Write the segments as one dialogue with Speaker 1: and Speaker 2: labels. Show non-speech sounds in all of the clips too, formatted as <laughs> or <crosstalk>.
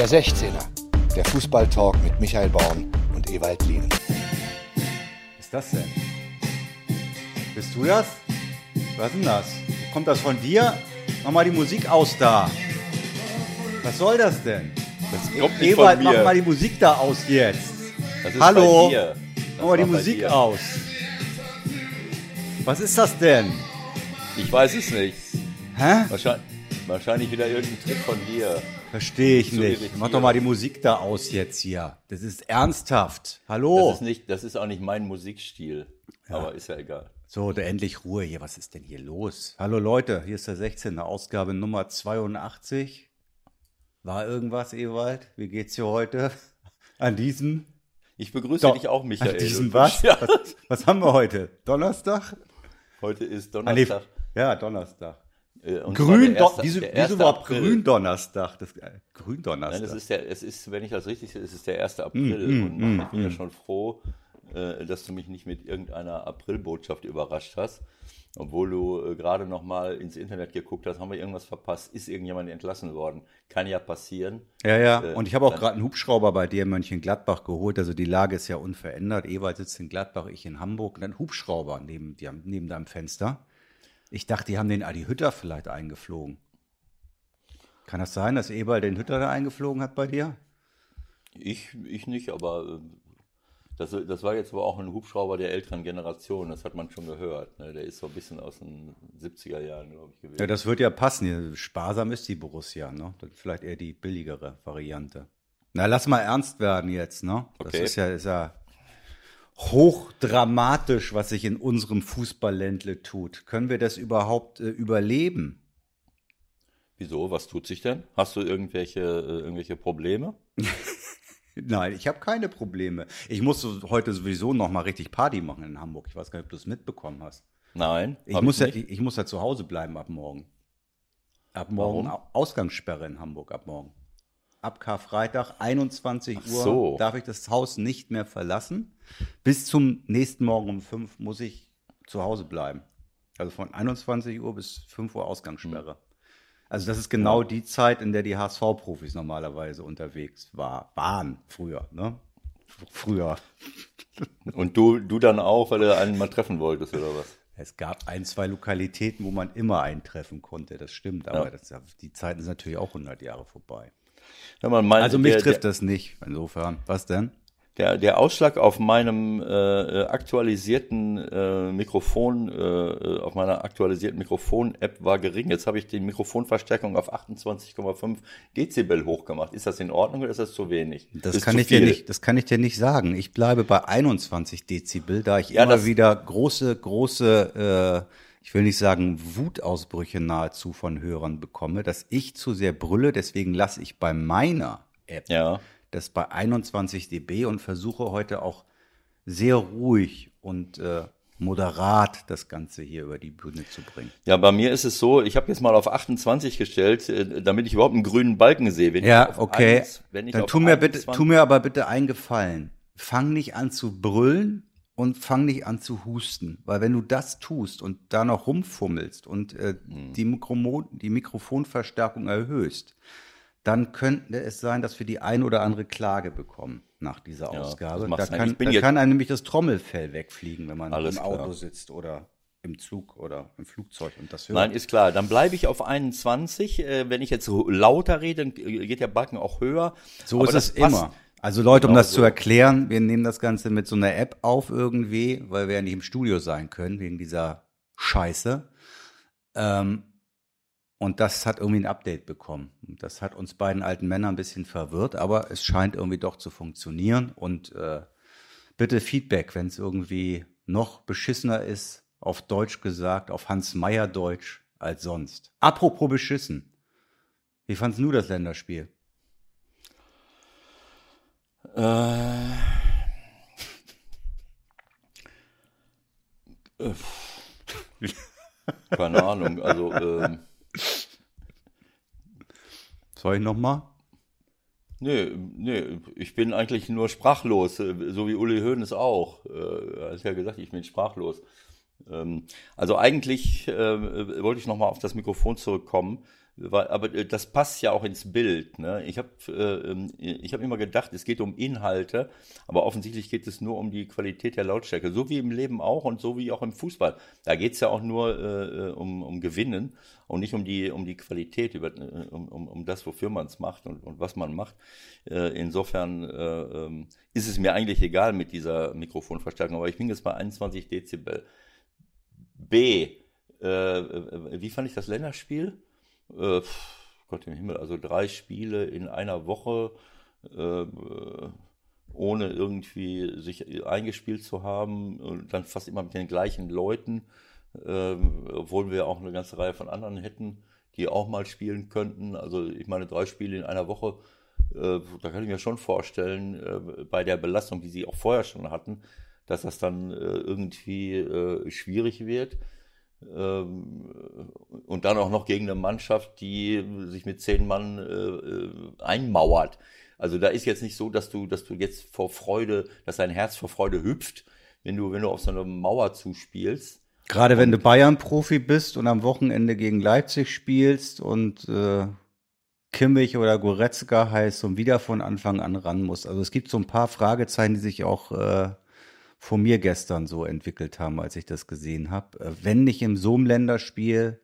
Speaker 1: Der 16er, der Fußballtalk mit Michael Baum und Ewald Lien.
Speaker 2: Was ist das denn? Bist du das? Was ist denn das? Kommt das von dir? Mach mal die Musik aus da. Was soll das denn?
Speaker 3: Das kommt nicht
Speaker 2: Ewald,
Speaker 3: von
Speaker 2: mach mal die Musik da aus jetzt.
Speaker 3: Das ist
Speaker 2: Hallo?
Speaker 3: bei dir. Das
Speaker 2: Mach mal die Musik
Speaker 3: dir.
Speaker 2: aus. Was ist das denn?
Speaker 3: Ich weiß es nicht.
Speaker 2: Hä?
Speaker 3: Wahrscheinlich, wahrscheinlich wieder irgendein Trick von dir.
Speaker 2: Verstehe ich
Speaker 3: So
Speaker 2: nicht. Mach doch mal die Musik da aus jetzt hier. Das ist ernsthaft.
Speaker 3: Das
Speaker 2: Hallo.
Speaker 3: ist nicht, das ist auch nicht mein Musikstil. Aber ist ja egal.
Speaker 2: So, da endlich Ruhe hier. Was ist denn hier los? Hallo Leute, hier ist der 16. Ausgabe Nummer 82. War irgendwas, Ewald? Wie geht's dir heute? <laughs> An diesem?
Speaker 3: Ich begrüße
Speaker 2: Doch,
Speaker 3: dich auch, Michael.
Speaker 2: An diesem was? <laughs>
Speaker 3: Ja.
Speaker 2: was? Was haben wir heute? Donnerstag?
Speaker 3: Heute ist
Speaker 2: Ah,
Speaker 3: Donnerstag.
Speaker 2: ja, Donnerstag.
Speaker 3: Äh, und
Speaker 2: Grün,
Speaker 3: erste-
Speaker 2: wieso, wieso überhaupt. Gründonnerstag? Das,
Speaker 3: Nein,
Speaker 2: Gründonnerstag.
Speaker 3: es ist der, es ist, wenn ich das richtig sehe, es ist der 1. April.
Speaker 2: Mm,
Speaker 3: und
Speaker 2: mm,
Speaker 3: ich bin ja
Speaker 2: mm.
Speaker 3: schon froh, äh, dass du mich nicht mit irgendeiner Aprilbotschaft überrascht hast. Obwohl du äh, gerade noch mal ins Internet geguckt hast, haben wir irgendwas verpasst? Ist irgendjemand entlassen worden? Kann ja passieren.
Speaker 2: Ja, ja. Und ich habe auch gerade einen Hubschrauber bei dir in Mönchengladbach geholt. Also die Lage ist ja unverändert. Ewald sitzt in Gladbach, ich in Hamburg. Und ein Hubschrauber neben, dir, neben deinem Fenster. Ich dachte, die haben den Adi Hütter vielleicht eingeflogen. Kann das sein, dass Ewald den Hütter da eingeflogen hat bei dir?
Speaker 3: Ich, ich nicht, aber äh, das, das war jetzt aber auch ein Hubschrauber der älteren Generation. Das hat man schon gehört. Ne? Der ist so ein bisschen aus den 70er Jahren, glaube ich, gewesen.
Speaker 2: Ja, das wird ja passen. Sparsam ist die Borussia, ne? Das ist vielleicht eher die billigere Variante. Na, lass mal ernst werden jetzt, ne? Das
Speaker 3: Okay.
Speaker 2: ist ja, ist ja hochdramatisch, was sich in unserem Fußballländle tut. Können wir das überhaupt äh, überleben?
Speaker 3: Wieso? Was tut sich denn? Hast du irgendwelche, äh, irgendwelche Probleme? <laughs>
Speaker 2: Nein, ich habe keine Probleme. Ich muss heute sowieso noch mal richtig Party machen in Hamburg. Ich weiß gar nicht, ob du es mitbekommen hast.
Speaker 3: Nein.
Speaker 2: Ich muss, ja, ich, ich muss ja zu Hause bleiben ab morgen. Ab morgen
Speaker 3: Warum?
Speaker 2: Au- Ausgangssperre in Hamburg ab morgen. Ab Karfreitag 21
Speaker 3: Ach
Speaker 2: Uhr
Speaker 3: so.
Speaker 2: darf ich das Haus nicht mehr verlassen. Bis zum nächsten Morgen um 5 muss ich zu Hause bleiben. Also von 21 Uhr bis 5 Uhr Ausgangssperre. Also das ist genau die Zeit, in der die HSV-Profis normalerweise unterwegs war, waren früher. Ne? Früher.
Speaker 3: Und du, du dann auch, weil du einen mal treffen wolltest, oder was?
Speaker 2: Es gab ein, zwei Lokalitäten, wo man immer eintreffen konnte, das stimmt, aber
Speaker 3: Ja.
Speaker 2: das, die Zeiten sind natürlich auch 100 Jahre vorbei.
Speaker 3: Hör mal, mein,
Speaker 2: Also mich
Speaker 3: der,
Speaker 2: trifft das nicht, insofern. Was denn?
Speaker 3: Der, der Ausschlag auf meinem äh, äh, aktualisierten äh, Mikrofon, äh, äh, auf meiner aktualisierten Mikrofon-App war gering. Jetzt habe ich die Mikrofonverstärkung auf 28,5 Dezibel hochgemacht. Ist das in Ordnung oder ist das zu wenig?
Speaker 2: Das
Speaker 3: ist
Speaker 2: kann ich dir nicht, das kann ich dir nicht sagen. Ich bleibe bei 21 Dezibel, da ich
Speaker 3: Ja,
Speaker 2: immer wieder große, große, äh, ich will nicht sagen Wutausbrüche nahezu von Hörern bekomme, dass ich zu sehr brülle. Deswegen lasse ich bei meiner App
Speaker 3: Ja.
Speaker 2: das bei 21 dB und versuche heute auch sehr ruhig und äh, moderat das Ganze hier über die Bühne zu bringen.
Speaker 3: Ja, bei mir ist es so, ich habe jetzt mal auf 28 gestellt, äh, damit ich überhaupt einen grünen Balken sehe. Wenn ich
Speaker 2: Ja,
Speaker 3: auf
Speaker 2: okay.
Speaker 3: eins- wenn ich
Speaker 2: Dann tu mir bitte,
Speaker 3: 21
Speaker 2: tu mir aber bitte einen Gefallen. Fang nicht an zu brüllen und fang nicht an zu husten, weil wenn du das tust und da noch rumfummelst und äh,
Speaker 3: Hm.
Speaker 2: die, Mikromo die Mikrofonverstärkung erhöhst, dann könnte es sein, dass wir die ein oder andere Klage bekommen nach dieser
Speaker 3: Ja,
Speaker 2: Ausgabe. Da kann, da kann einem nämlich das Trommelfell wegfliegen, wenn man
Speaker 3: Alles
Speaker 2: im
Speaker 3: klar.
Speaker 2: Auto sitzt oder im Zug oder im Flugzeug und das hört.
Speaker 3: Nein, ist klar. Dann bleibe ich auf 21. Äh, wenn ich jetzt lauter rede, dann äh, geht der Balken auch höher.
Speaker 2: So
Speaker 3: Aber
Speaker 2: ist
Speaker 3: das
Speaker 2: es
Speaker 3: passt.
Speaker 2: immer. Also Leute, um
Speaker 3: Genau
Speaker 2: das zu
Speaker 3: so.
Speaker 2: erklären, wir nehmen das Ganze mit so einer App auf irgendwie, weil wir ja nicht im Studio sein können, wegen dieser Scheiße. Ähm, und das hat irgendwie ein Update bekommen. Das hat uns beiden alten Männern ein bisschen verwirrt, aber es scheint irgendwie doch zu funktionieren. Und äh, bitte Feedback, wenn es irgendwie noch beschissener ist, auf Deutsch gesagt, auf Hans Meyer Deutsch als sonst. Apropos beschissen. Wie fandst du das Länderspiel?
Speaker 3: Äh, äh, keine Ahnung. Also ähm,
Speaker 2: Soll ich noch mal?
Speaker 3: nee, nee, ich bin eigentlich nur sprachlos, äh, so wie Uli Hoeneß auch. Äh, Er hat ja gesagt, ich bin sprachlos. Ähm, also eigentlich äh, wollte ich nochmal auf das Mikrofon zurückkommen aber äh, das passt ja auch ins Bild. Ne? Ich habe äh, ähm, hab immer gedacht, es geht um Inhalte, aber offensichtlich geht es nur um die Qualität der Lautstärke, so wie im Leben auch und so wie auch im Fußball. Da geht es ja auch nur äh, um, um Gewinnen und nicht um die, um die Qualität, über, äh, um, um, um das, wofür man es macht und, und was man macht. Äh, insofern äh, ähm, ist es mir eigentlich egal mit dieser Mikrofonverstärkung, aber ich bin jetzt bei 21 Dezibel. B, wie fand ich das Länderspiel? Äh, Gott im Himmel, also drei Spiele in einer Woche, äh, ohne irgendwie sich eingespielt zu haben und dann fast immer mit den gleichen Leuten, äh, obwohl wir auch eine ganze Reihe von anderen hätten, die auch mal spielen könnten. Also ich meine, drei Spiele in einer Woche, äh, da kann ich mir schon vorstellen, äh, bei der Belastung, die sie auch vorher schon hatten, dass das dann äh, irgendwie äh, schwierig wird. Ähm, und dann auch noch gegen eine Mannschaft, die sich mit zehn Mann äh, äh, einmauert. Also da ist jetzt nicht so, dass du, dass du jetzt vor Freude, dass dein Herz vor Freude hüpft, wenn du, wenn du auf so eine Mauer zuspielst.
Speaker 2: Gerade wenn du Bayern-Profi bist und am Wochenende gegen Leipzig spielst und äh, Kimmich oder Goretzka heißt und wieder von Anfang an ran muss. Also es gibt so ein paar Fragezeichen, die sich auch äh, vor mir gestern so entwickelt haben, als ich das gesehen habe. Äh, wenn nicht im Zoom-Länderspiel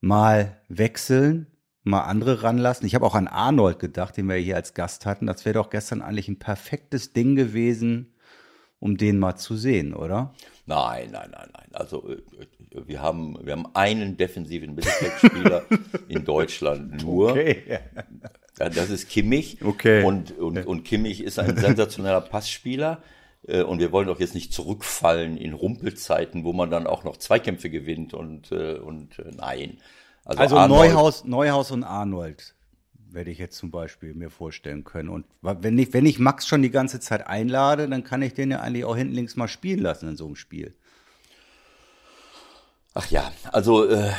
Speaker 2: mal wechseln, mal andere ranlassen. Ich habe auch an Arnold gedacht, den wir hier als Gast hatten. Das wäre doch gestern eigentlich ein perfektes Ding gewesen, um den mal zu sehen, oder?
Speaker 3: Nein, nein, nein, nein. Also äh, wir haben, wir haben einen defensiven Mittelfeldspieler <laughs> in Deutschland nur. Okay. Das ist Kimmich. Okay. Und, und, und Kimmich ist ein sensationeller Passspieler. Äh, und wir wollen doch jetzt nicht zurückfallen in Rumpelzeiten, wo man dann auch noch Zweikämpfe gewinnt und, äh, und äh, nein.
Speaker 2: Also, also Neuhaus, Neuhaus und Arnold werde ich jetzt zum Beispiel mir vorstellen können. Und wenn ich, wenn ich Max schon die ganze Zeit einlade, dann kann ich den ja eigentlich auch hinten links mal spielen lassen in so einem Spiel.
Speaker 3: Ach ja, also äh,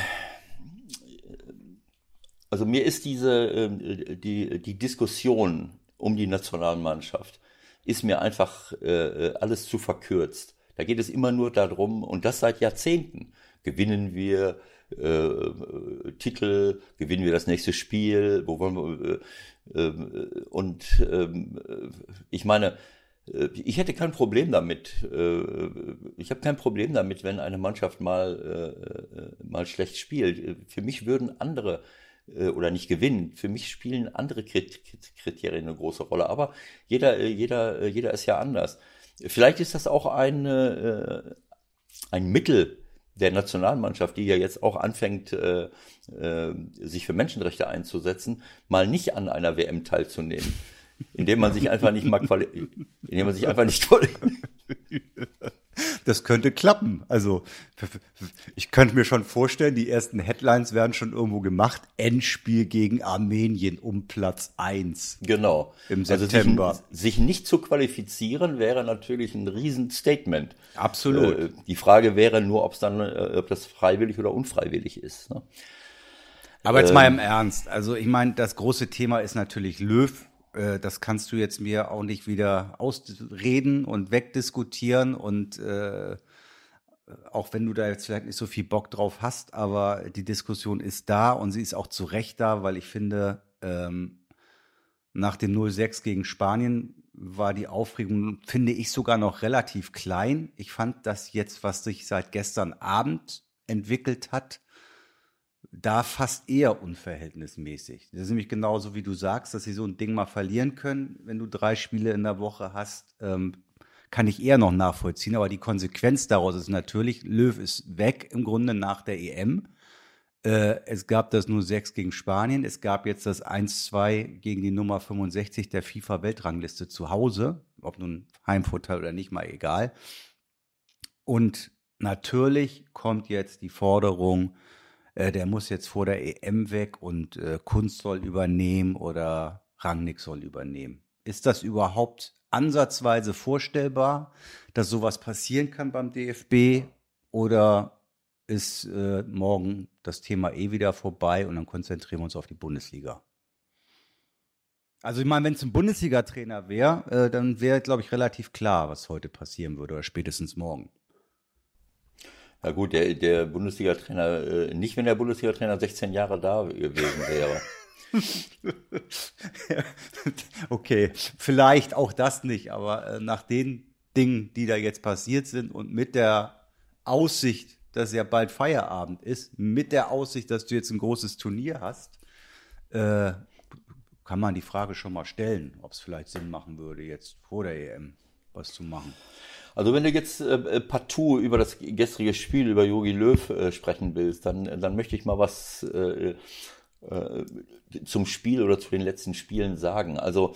Speaker 3: also mir ist diese äh, die die Diskussion um die Nationalmannschaft ist mir einfach äh, alles zu verkürzt. Da geht es immer nur darum, und das seit Jahrzehnten, gewinnen wir äh, Titel, gewinnen wir das nächste Spiel, wo wollen wir, äh, äh, und äh, ich meine, äh, ich hätte kein Problem damit. Äh, ich habe kein Problem damit, wenn eine Mannschaft mal, mal schlecht spielt. Für mich würden andere äh, oder nicht gewinnen. Für mich spielen andere Kriterien eine große Rolle. Aber jeder, äh, jeder, äh, jeder ist ja anders. Vielleicht ist das auch ein, ein Mittel der Nationalmannschaft, die ja jetzt auch anfängt, äh, äh, sich für Menschenrechte einzusetzen, mal nicht an einer WM teilzunehmen, indem man sich einfach nicht mal indem man sich einfach nicht <laughs>
Speaker 2: das könnte klappen. Also ich könnte mir schon vorstellen, die ersten Headlines werden schon irgendwo gemacht. Endspiel gegen Armenien um Platz eins.
Speaker 3: Genau.
Speaker 2: Im September.
Speaker 3: Also sich, sich, nicht zu qualifizieren wäre natürlich ein Riesenstatement.
Speaker 2: Absolut. Äh,
Speaker 3: die Frage wäre nur, ob es dann, äh, ob das freiwillig oder unfreiwillig ist. Ne?
Speaker 2: Aber jetzt mal ähm, im Ernst. Also ich meine, das große Thema ist natürlich Löw äh, das kannst du jetzt mir auch nicht wieder ausreden und wegdiskutieren und äh, auch wenn du da jetzt vielleicht nicht so viel Bock drauf hast, aber die Diskussion ist da und sie ist auch zu Recht da, weil ich finde, ähm, nach dem 0-6 gegen Spanien war die Aufregung, finde ich, sogar noch relativ klein. Ich fand das jetzt, was sich seit gestern Abend entwickelt hat, da fast eher unverhältnismäßig. Das ist nämlich genauso, wie du sagst, dass sie so ein Ding mal verlieren können, wenn du drei Spiele in der Woche hast, ähm, kann ich eher noch nachvollziehen. Aber die Konsequenz daraus ist natürlich, Löw ist weg im Grunde nach der EM. Äh, es gab das nur 6 gegen Spanien. Es gab jetzt das 1-2 gegen die Nummer 65 der FIFA-Weltrangliste zu Hause. Ob nun Heimvorteil oder nicht, mal egal. Und natürlich kommt jetzt die Forderung, äh, der muss jetzt vor der EM weg und äh, Kunst soll übernehmen oder Rangnick soll übernehmen. Ist das überhaupt ansatzweise vorstellbar, dass sowas passieren kann beim DFB oder ist äh, morgen das Thema eh wieder vorbei und dann konzentrieren wir uns auf die Bundesliga? Also ich meine, wenn es ein Bundesliga-Trainer wäre, äh, dann wäre, glaube ich, relativ klar, was heute passieren würde oder spätestens morgen.
Speaker 3: Ja gut, der, der Bundesliga-Trainer, äh, nicht wenn der Bundesliga-Trainer 16 Jahre da gewesen wäre. <laughs>
Speaker 2: okay, vielleicht auch das nicht, aber äh, nach den Dingen, die da jetzt passiert sind und mit der Aussicht, dass ja bald Feierabend ist, mit der Aussicht, dass du jetzt ein großes Turnier hast, äh, kann man die Frage schon mal stellen, ob es vielleicht Sinn machen würde, jetzt vor der EM was zu machen.
Speaker 3: Also wenn du jetzt äh, äh, partout über das gestrige Spiel, über Jogi Löw äh, sprechen willst, dann, dann möchte ich mal was äh, äh, zum Spiel oder zu den letzten Spielen sagen. Also,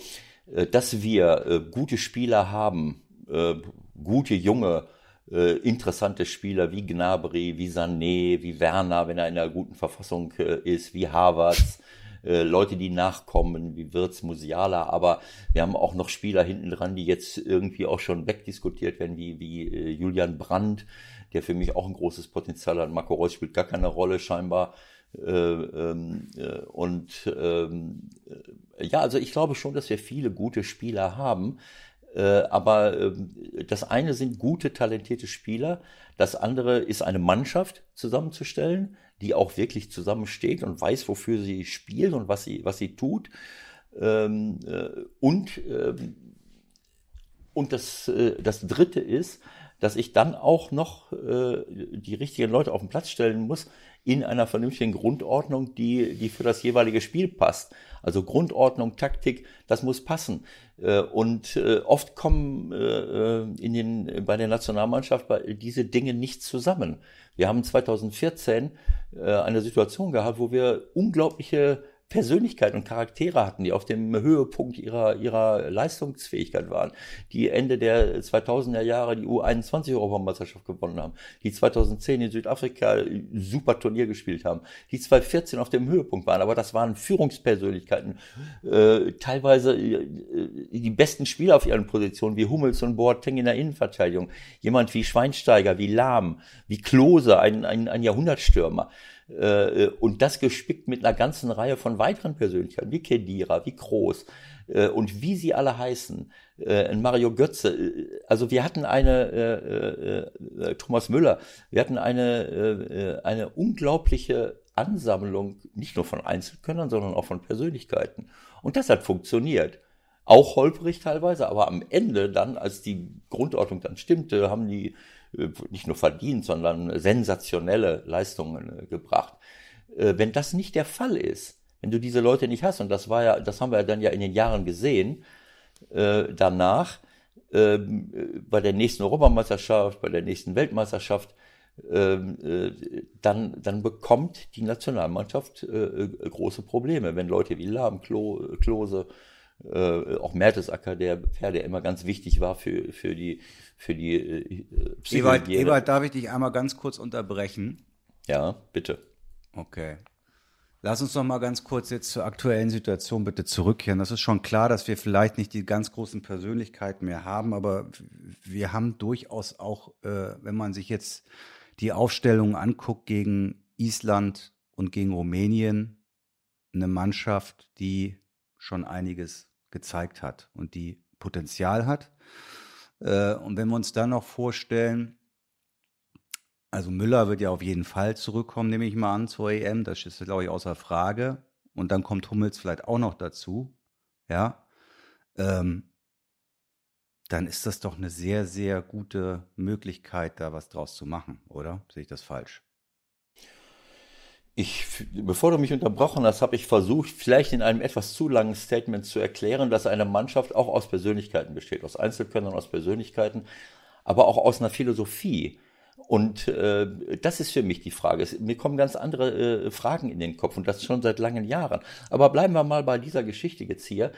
Speaker 3: äh, dass wir äh, gute Spieler haben, äh, gute junge äh, interessante Spieler wie Gnabry, wie Sané, wie Werner, wenn er in einer guten Verfassung äh, ist, wie Havertz, äh, Leute, die nachkommen, wie Wirtz, Musiala, aber wir haben auch noch Spieler hinten dran, die jetzt irgendwie auch schon wegdiskutiert werden, wie, wie äh, Julian Brandt, der für mich auch ein großes Potenzial hat. Marco Reus spielt gar keine Rolle scheinbar. Äh, ähm, äh, und ähm, äh, ja, also ich glaube schon, dass wir viele gute Spieler haben. Äh, aber ähm, das eine sind gute, talentierte Spieler, das andere ist eine Mannschaft zusammenzustellen, die auch wirklich zusammensteht und weiß, wofür sie spielt und was sie, was sie tut. Ähm, äh, und, ähm, und das, äh, das dritte ist, dass ich dann auch noch die richtigen Leute auf den Platz stellen muss, in einer vernünftigen Grundordnung, die, die für das jeweilige Spiel passt. Also Grundordnung, Taktik, das muss passen. Äh, und äh, oft kommen äh, in den, bei der Nationalmannschaft diese Dinge nicht zusammen. Wir haben 2014 eine Situation gehabt, wo wir unglaubliche Persönlichkeit und Charaktere hatten, die auf dem Höhepunkt ihrer, ihrer Leistungsfähigkeit waren, die Ende der 2000er Jahre die U21-Europameisterschaft gewonnen haben, die 2010 in Südafrika super Turnier gespielt haben, die 2014 auf dem Höhepunkt waren, aber das waren Führungspersönlichkeiten, äh, teilweise äh, die besten Spieler auf ihren Positionen, wie Hummels und Boateng in der Innenverteidigung, jemand wie Schweinsteiger, wie Lahm, wie Klose, ein, ein, ein Jahrhundertstürmer. Äh, und das gespickt mit einer ganzen Reihe von weiteren Persönlichkeiten, wie Kedira, wie Kroos äh, und wie sie alle heißen. Äh, Mario Götze. Also wir hatten eine, äh, äh, Thomas Müller, wir hatten eine, äh, eine unglaubliche Ansammlung, nicht nur von Einzelkönnern, sondern auch von Persönlichkeiten. Und das hat funktioniert. Auch holprig teilweise, aber am Ende dann, als die Grundordnung dann stimmte, haben die äh, nicht nur verdient, sondern sensationelle Leistungen äh, gebracht. Äh, wenn das nicht der Fall ist, wenn du diese Leute nicht hast, und das war ja, das haben wir dann ja in den Jahren gesehen, danach, ähm, bei der nächsten Europameisterschaft, bei der nächsten Weltmeisterschaft, ähm, dann, dann bekommt die Nationalmannschaft große Probleme, wenn Leute wie Lahm, Klo, Klose, auch Mertesacker, der der immer ganz wichtig war für, für die für die
Speaker 2: äh, Ewald, Ewald, darf ich dich einmal ganz kurz unterbrechen?
Speaker 3: Ja, bitte.
Speaker 2: Okay. Lass uns noch mal ganz kurz jetzt zur aktuellen Situation bitte zurückkehren. Das ist schon klar, dass wir vielleicht nicht die ganz großen Persönlichkeiten mehr haben, aber wir haben durchaus auch, äh, wenn man sich jetzt die Aufstellung anguckt gegen Island und gegen Rumänien, eine Mannschaft, die schon einiges gezeigt hat und die Potenzial hat. Äh, und wenn wir uns dann noch vorstellen, also Müller wird ja auf jeden Fall zurückkommen, nehme ich mal an, zur EM. Das ist, glaube ich, außer Frage. Und dann kommt Hummels vielleicht auch noch dazu. Ja. Ähm, dann ist das doch eine sehr, sehr gute Möglichkeit, da was draus zu machen, oder? Sehe ich das falsch?
Speaker 3: Ich, bevor du mich unterbrochen hast, habe ich versucht, vielleicht in einem etwas zu langen Statement zu erklären, dass eine Mannschaft auch aus Persönlichkeiten besteht, aus Einzelkönnern, aus Persönlichkeiten, aber auch aus einer Philosophie. Und äh, das ist für mich die Frage. Es, mir kommen ganz andere äh, Fragen in den Kopf und das schon seit langen Jahren. Aber bleiben wir mal bei dieser Geschichte jetzt hier.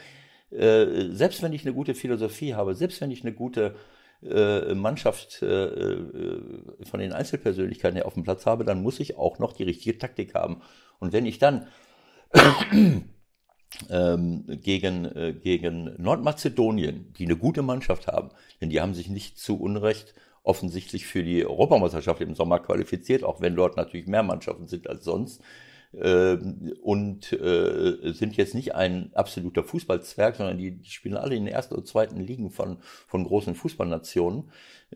Speaker 3: Äh, selbst wenn ich eine gute Philosophie habe, selbst wenn ich eine gute äh, Mannschaft äh, äh, von den Einzelpersönlichkeiten auf dem Platz habe, dann muss ich auch noch die richtige Taktik haben. Und wenn ich dann <clears throat> ähm, gegen, gegen Nordmazedonien, die eine gute Mannschaft haben, denn die haben sich nicht zu Unrecht offensichtlich für die Europameisterschaft im Sommer qualifiziert, auch wenn dort natürlich mehr Mannschaften sind als sonst, und äh, sind jetzt nicht ein absoluter Fußballzwerg, sondern die, spielen alle in den ersten oder zweiten Ligen von, von großen Fußballnationen.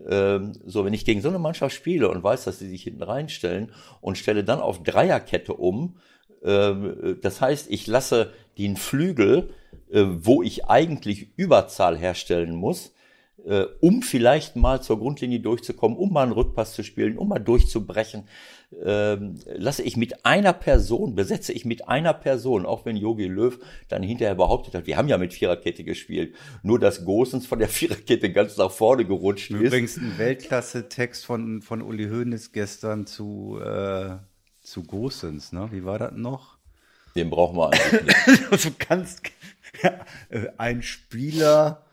Speaker 3: Ähm, so, wenn ich gegen so eine Mannschaft spiele und weiß, dass sie sich hinten reinstellen und stelle dann auf Dreierkette um, äh, das heißt, ich lasse den Flügel, äh, wo ich eigentlich Überzahl herstellen muss, äh, um vielleicht mal zur Grundlinie durchzukommen, um mal einen Rückpass zu spielen, um mal durchzubrechen, ähm, lasse ich mit einer Person, besetze ich mit einer Person, auch wenn Yogi Löw dann hinterher behauptet hat, wir haben ja mit Viererkette gespielt, nur dass Gosens von der <laughs> Viererkette ganz nach vorne gerutscht
Speaker 2: Übrigens ist. Übrigens ein Weltklasse-Text von, von Uli Hoeneß gestern zu, äh, zu Gosens, ne? Wie war das noch?
Speaker 3: Den brauchen wir eigentlich nicht. <laughs>
Speaker 2: also ganz, ja, äh, ein Spieler,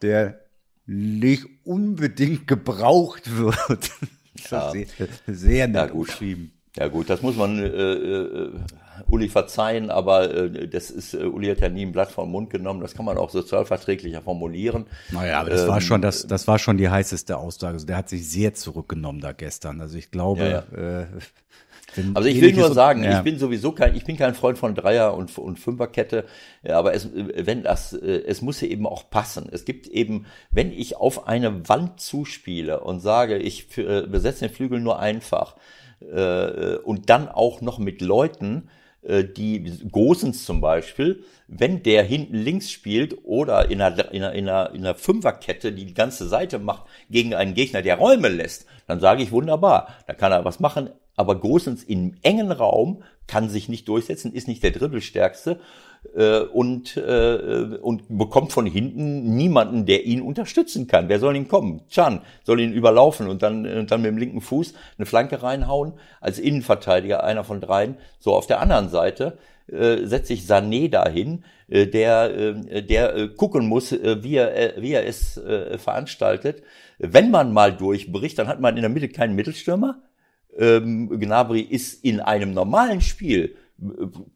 Speaker 2: der nicht unbedingt gebraucht wird.
Speaker 3: Ja. Sehr, sehr nett geschrieben. Ja gut, das muss man äh, äh, Uli verzeihen, aber äh, das ist, äh, Uli hat ja nie ein Blatt vom Mund genommen, das kann man auch sozialverträglicher formulieren.
Speaker 2: Naja, aber das ähm, war schon das, das war schon die heißeste Aussage. Also der hat sich sehr zurückgenommen da gestern. Also ich glaube, ja, ja. Äh,
Speaker 3: also ich will nur sagen, ja. ich bin sowieso kein, ich bin kein Freund von Dreier- und, und Fünferkette, aber es, wenn das, es muss ja eben auch passen. Es gibt eben, wenn ich auf eine Wand zuspiele und sage, ich besetze den Flügel nur einfach äh, und dann auch noch mit Leuten, äh, die Gosens zum Beispiel, wenn der hinten links spielt oder in einer, in einer, in einer, in einer Fünferkette die ganze Seite macht gegen einen Gegner, der Räume lässt, dann sage ich wunderbar, da kann er was machen aber Gosens im engen Raum kann sich nicht durchsetzen, ist nicht der Dribbelstärkste äh, und, äh, und bekommt von hinten niemanden, der ihn unterstützen kann. Wer soll ihn kommen? Chan soll ihn überlaufen und dann, und dann mit dem linken Fuß eine Flanke reinhauen. Als Innenverteidiger, einer von dreien. So auf der anderen Seite äh, setze ich Sané dahin, äh, der, äh, der äh, gucken muss, äh, wie, er, äh, wie er es äh, veranstaltet. Wenn man mal durchbricht, dann hat man in der Mitte keinen Mittelstürmer ähm, Gnabry ist in einem normalen Spiel,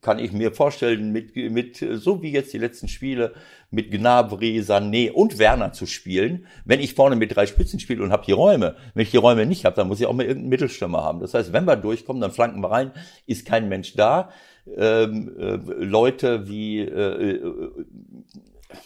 Speaker 3: kann ich mir vorstellen, mit, mit, so wie jetzt die letzten Spiele, mit Gnabry, Sané und Werner zu spielen, wenn ich vorne mit drei Spitzen spiele und habe die Räume. Wenn ich die Räume nicht habe, dann muss ich auch mal irgendeinen Mittelstürmer haben. Das heißt, wenn wir durchkommen, dann flanken wir rein, ist kein Mensch da. Ähm, äh, Leute wie, äh, äh,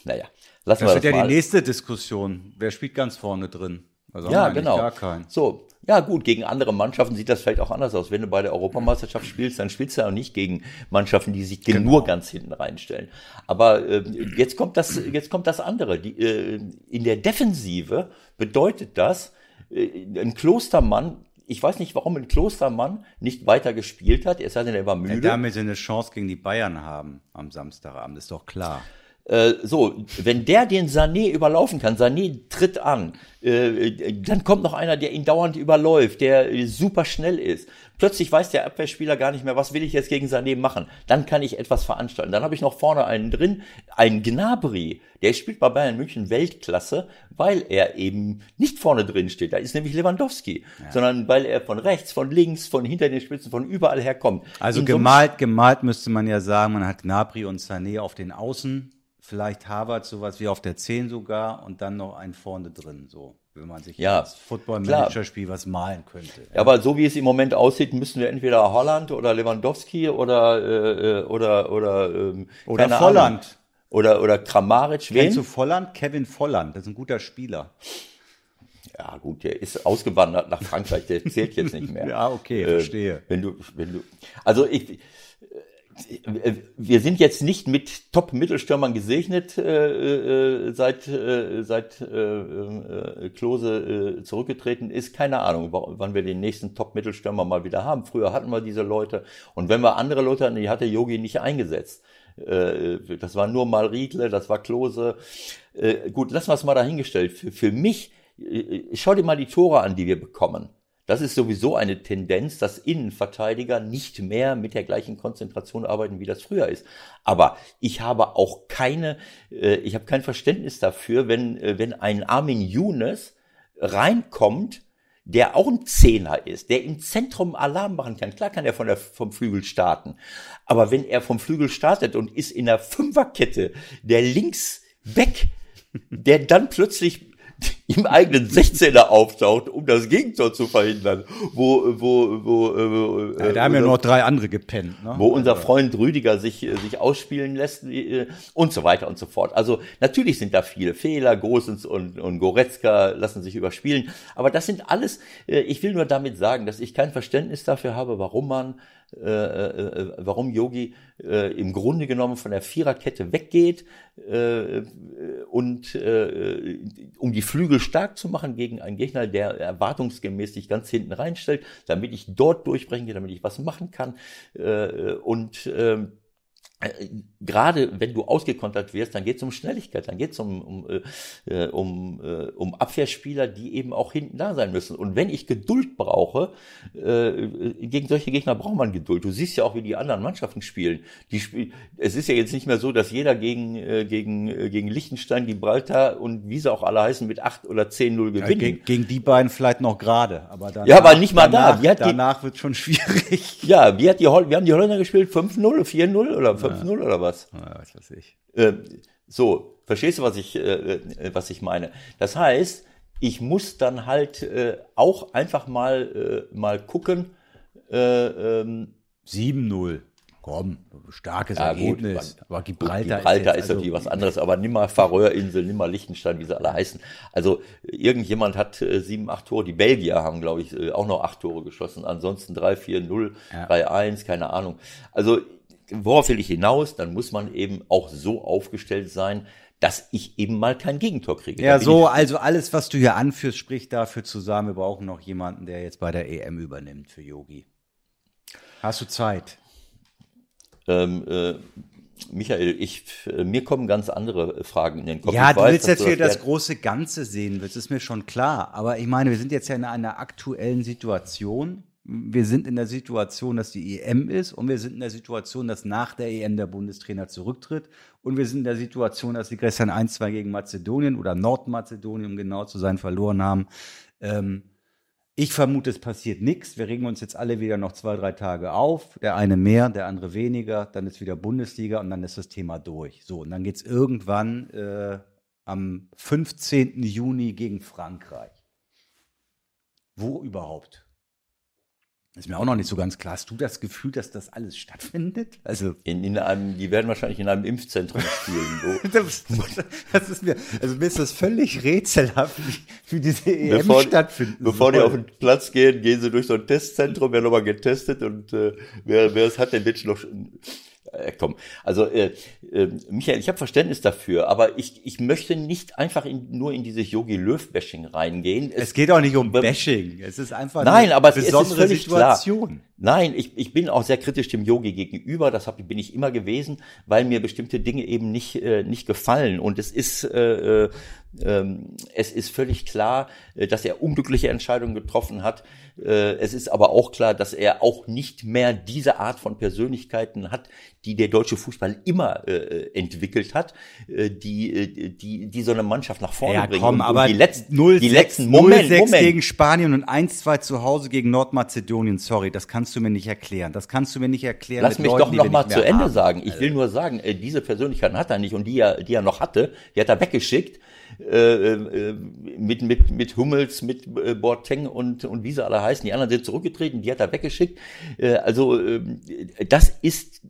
Speaker 3: naja,
Speaker 2: lassen das wir das ja mal. die nächste Diskussion. Wer spielt ganz vorne drin?
Speaker 3: Also ja, genau. So, ja gut, gegen andere Mannschaften sieht das vielleicht auch anders aus. Wenn du bei der Europameisterschaft spielst, dann spielst du auch nicht gegen Mannschaften, die sich genau. nur ganz hinten reinstellen. Aber äh, jetzt kommt das, jetzt kommt das andere. Die, äh, in der Defensive bedeutet das, äh, ein Klostermann ich weiß nicht, warum ein Klostermann nicht weiter gespielt hat. Er sei denn, er war müde. Ja,
Speaker 2: damit sie eine Chance gegen die Bayern haben am Samstagabend, ist doch klar.
Speaker 3: Äh, so, wenn der den Sané überlaufen kann, Sané tritt an, äh, dann kommt noch einer, der ihn dauernd überläuft, der äh, super schnell ist. Plötzlich weiß der Abwehrspieler gar nicht mehr, was will ich jetzt gegen Sané machen. Dann kann ich etwas veranstalten. Dann habe ich noch vorne einen drin, einen Gnabry, der spielt bei Bayern München Weltklasse, weil er eben nicht vorne drin steht. Da ist nämlich Lewandowski, ja. sondern weil er von rechts, von links, von hinter den Spitzen, von überall her kommt.
Speaker 2: Also In gemalt, gemalt müsste man ja sagen, man hat Gnabry und Sané auf den Außen vielleicht Harvard sowas wie auf der 10 sogar und dann noch ein vorne drin, so, wenn man sich
Speaker 3: ja,
Speaker 2: das Football-Manager-Spiel was malen könnte.
Speaker 3: Ja. Aber so wie es im Moment aussieht, müssen wir entweder Holland oder Lewandowski oder äh, äh oder oder ähm,
Speaker 2: oder Volland Ahnung.
Speaker 3: oder oder Kramaric.
Speaker 2: Kennst du Volland? Kevin Volland, das ist ein guter Spieler.
Speaker 3: Ja, gut, der ist ausgewandert nach Frankreich, der zählt jetzt nicht mehr. <laughs>
Speaker 2: ja, okay, äh, verstehe.
Speaker 3: Wenn du, wenn du, also ich, wir sind jetzt nicht mit Top-Mittelstürmern gesegnet äh, äh, seit äh, seit äh, äh, Klose äh, zurückgetreten ist. Keine Ahnung, wann wir den nächsten Top-Mittelstürmer mal wieder haben. Früher hatten wir diese Leute und wenn wir andere Leute hatten, die hatte Yogi nicht eingesetzt. Äh, das war nur mal Riedle, das war Klose. Äh, gut, lassen wir es mal dahingestellt. Für, für mich, äh, schau dir mal die Tore an, die wir bekommen. Das ist sowieso eine Tendenz, dass Innenverteidiger nicht mehr mit der gleichen Konzentration arbeiten, wie das früher ist. Aber ich habe auch keine, äh, ich habe kein Verständnis dafür, wenn, äh, wenn ein Armin Younes reinkommt, der auch ein Zehner ist, der im Zentrum Alarm machen kann. Klar kann er von der, vom Flügel starten. Aber wenn er vom Flügel startet und ist in der Fünferkette, der links weg, der dann plötzlich im eigenen 16er auftaucht, um das Gegentor zu verhindern. Wo, wo, wo, wo
Speaker 2: ja, da haben ja noch drei andere gepennt. Ne?
Speaker 3: Wo unser Freund Rüdiger sich, sich ausspielen lässt äh, und so weiter und so fort. Also natürlich sind da viele Fehler. Gosens und, und Goretzka lassen sich überspielen. Aber das sind alles, äh, ich will nur damit sagen, dass ich kein Verständnis dafür habe, warum man äh, äh, warum Yogi äh, im Grunde genommen von der Viererkette weggeht äh, und äh, um die Flügel stark zu machen gegen einen Gegner, der erwartungsgemäß sich ganz hinten reinstellt, damit ich dort durchbrechen kann, damit ich was machen kann äh, und äh, äh, gerade wenn du ausgekontert wirst, dann geht es um Schnelligkeit, dann geht es um, um, äh, um, äh, um Abwehrspieler, die eben auch hinten da sein müssen. Und wenn ich Geduld brauche, äh, gegen solche Gegner braucht man Geduld. Du siehst ja auch, wie die anderen Mannschaften spielen. Die spiel es ist ja jetzt nicht mehr so, dass jeder gegen, äh, gegen, äh, gegen Liechtenstein, Gibraltar und wie sie auch alle heißen, mit 8 oder 10-0 gewinnen. Ja,
Speaker 2: gegen, gegen, die beiden vielleicht noch gerade, aber danach,
Speaker 3: Ja, aber nicht mal danach,
Speaker 2: da. danach wird schon <laughs> schwierig.
Speaker 3: Ja, wie hat die, wir haben die Holländer gespielt, 5-0, 4-0 oder 5 5-0 oder was?
Speaker 2: Ja, was weiß ich.
Speaker 3: Äh, so, verstehst du, was ich, äh, äh, was ich meine? Das heißt, ich muss dann halt äh, auch einfach mal, mal gucken. Äh, ähm,
Speaker 2: 7-0. Komm, starkes ja, Ergebnis.
Speaker 3: Gut, aber Gibraltar, Gibraltar ist, ist also natürlich was anderes, aber nimm mal Färöerinseln, nimm mal Liechtenstein, wie sie alle heißen. Also irgendjemand hat äh, sieben, acht Tore. Die Belgier haben, glaube ich, äh, auch noch acht Tore geschossen. Ansonsten drei, vier, null, drei, eins, keine Ahnung. Also worauf will ich hinaus? Dann muss man eben auch so aufgestellt sein, dass ich eben mal kein Gegentor kriege.
Speaker 2: Ja, so, also alles, was du hier anführst, spricht dafür zusammen. Wir brauchen noch jemanden, der jetzt bei der EM übernimmt für Yogi. Hast du Zeit?
Speaker 3: Ähm, äh, Michael, ich, äh, mir kommen ganz andere Fragen in den Kopf.
Speaker 2: Ja, du weiß, willst jetzt hier das große Ganze sehen, das ist mir schon klar. Aber ich meine, wir sind jetzt ja in einer aktuellen Situation wir sind in der Situation, dass die EM ist und wir sind in der Situation, dass nach der EM der Bundestrainer zurücktritt und wir sind in der Situation, dass sie gestern 1-2 gegen Mazedonien oder Nordmazedonien, um genau zu sein, verloren haben. Ähm, ich vermute, es passiert nichts. Wir regen uns jetzt alle wieder noch zwei, drei Tage auf. Der eine mehr, der andere weniger. Dann ist wieder Bundesliga und dann ist das Thema durch. So, und dann geht's irgendwann äh, am 15. Juni gegen Frankreich. Wo überhaupt? Ist mir auch noch nicht so ganz klar. Hast du das Gefühl, dass das alles stattfindet?
Speaker 3: Also in, in einem, die werden wahrscheinlich in einem Impfzentrum spielen. <laughs>
Speaker 2: das, das, ist mir, also mir ist das völlig rätselhaft, wie, wie diese EM
Speaker 3: bevor,
Speaker 2: stattfinden.
Speaker 3: Bevor soll. die auf den Platz gehen, gehen sie durch so ein Testzentrum, werden nochmal getestet und äh, wer, wer es hat, der wird noch äh, komm, also äh, äh, Michael, ich habe Verständnis dafür, aber ich, ich möchte nicht einfach in, nur in dieses Yogi Löw-Bashing reingehen.
Speaker 2: Es, es, geht auch nicht um Bashing, es ist einfach
Speaker 3: nein, aber es, besondere es ist Situation. Klar. Nein, ich, ich bin auch sehr kritisch dem Yogi gegenüber, das hab, bin ich immer gewesen, weil mir bestimmte Dinge eben nicht, äh, nicht gefallen. Und es ist äh, äh es ist völlig klar, äh, dass er unglückliche Entscheidungen getroffen hat. Äh, es ist aber auch klar, dass er auch nicht mehr diese Art von Persönlichkeiten hat, die der deutsche Fußball immer äh, entwickelt hat, die, die, die so eine Mannschaft nach vorne
Speaker 2: ja,
Speaker 3: bringen.
Speaker 2: Komm, aber
Speaker 3: die letzten,
Speaker 2: 0, die letzten Moment, 0, Moment. gegen Spanien und 1-2 zu Hause gegen Nordmazedonien. Sorry, das kannst du mir nicht erklären. Das kannst du mir nicht erklären.
Speaker 3: Lass mich Leuten, doch noch mal zu Ende haben. sagen. Ich will nur sagen, diese Persönlichkeiten hat er nicht und die er, die er noch hatte, die hat er weggeschickt äh, äh, mit, mit, mit Hummels, mit äh, Boateng und, und wie sie alle heißen. Die anderen sind zurückgetreten, die hat er weggeschickt. Äh, also äh, das ist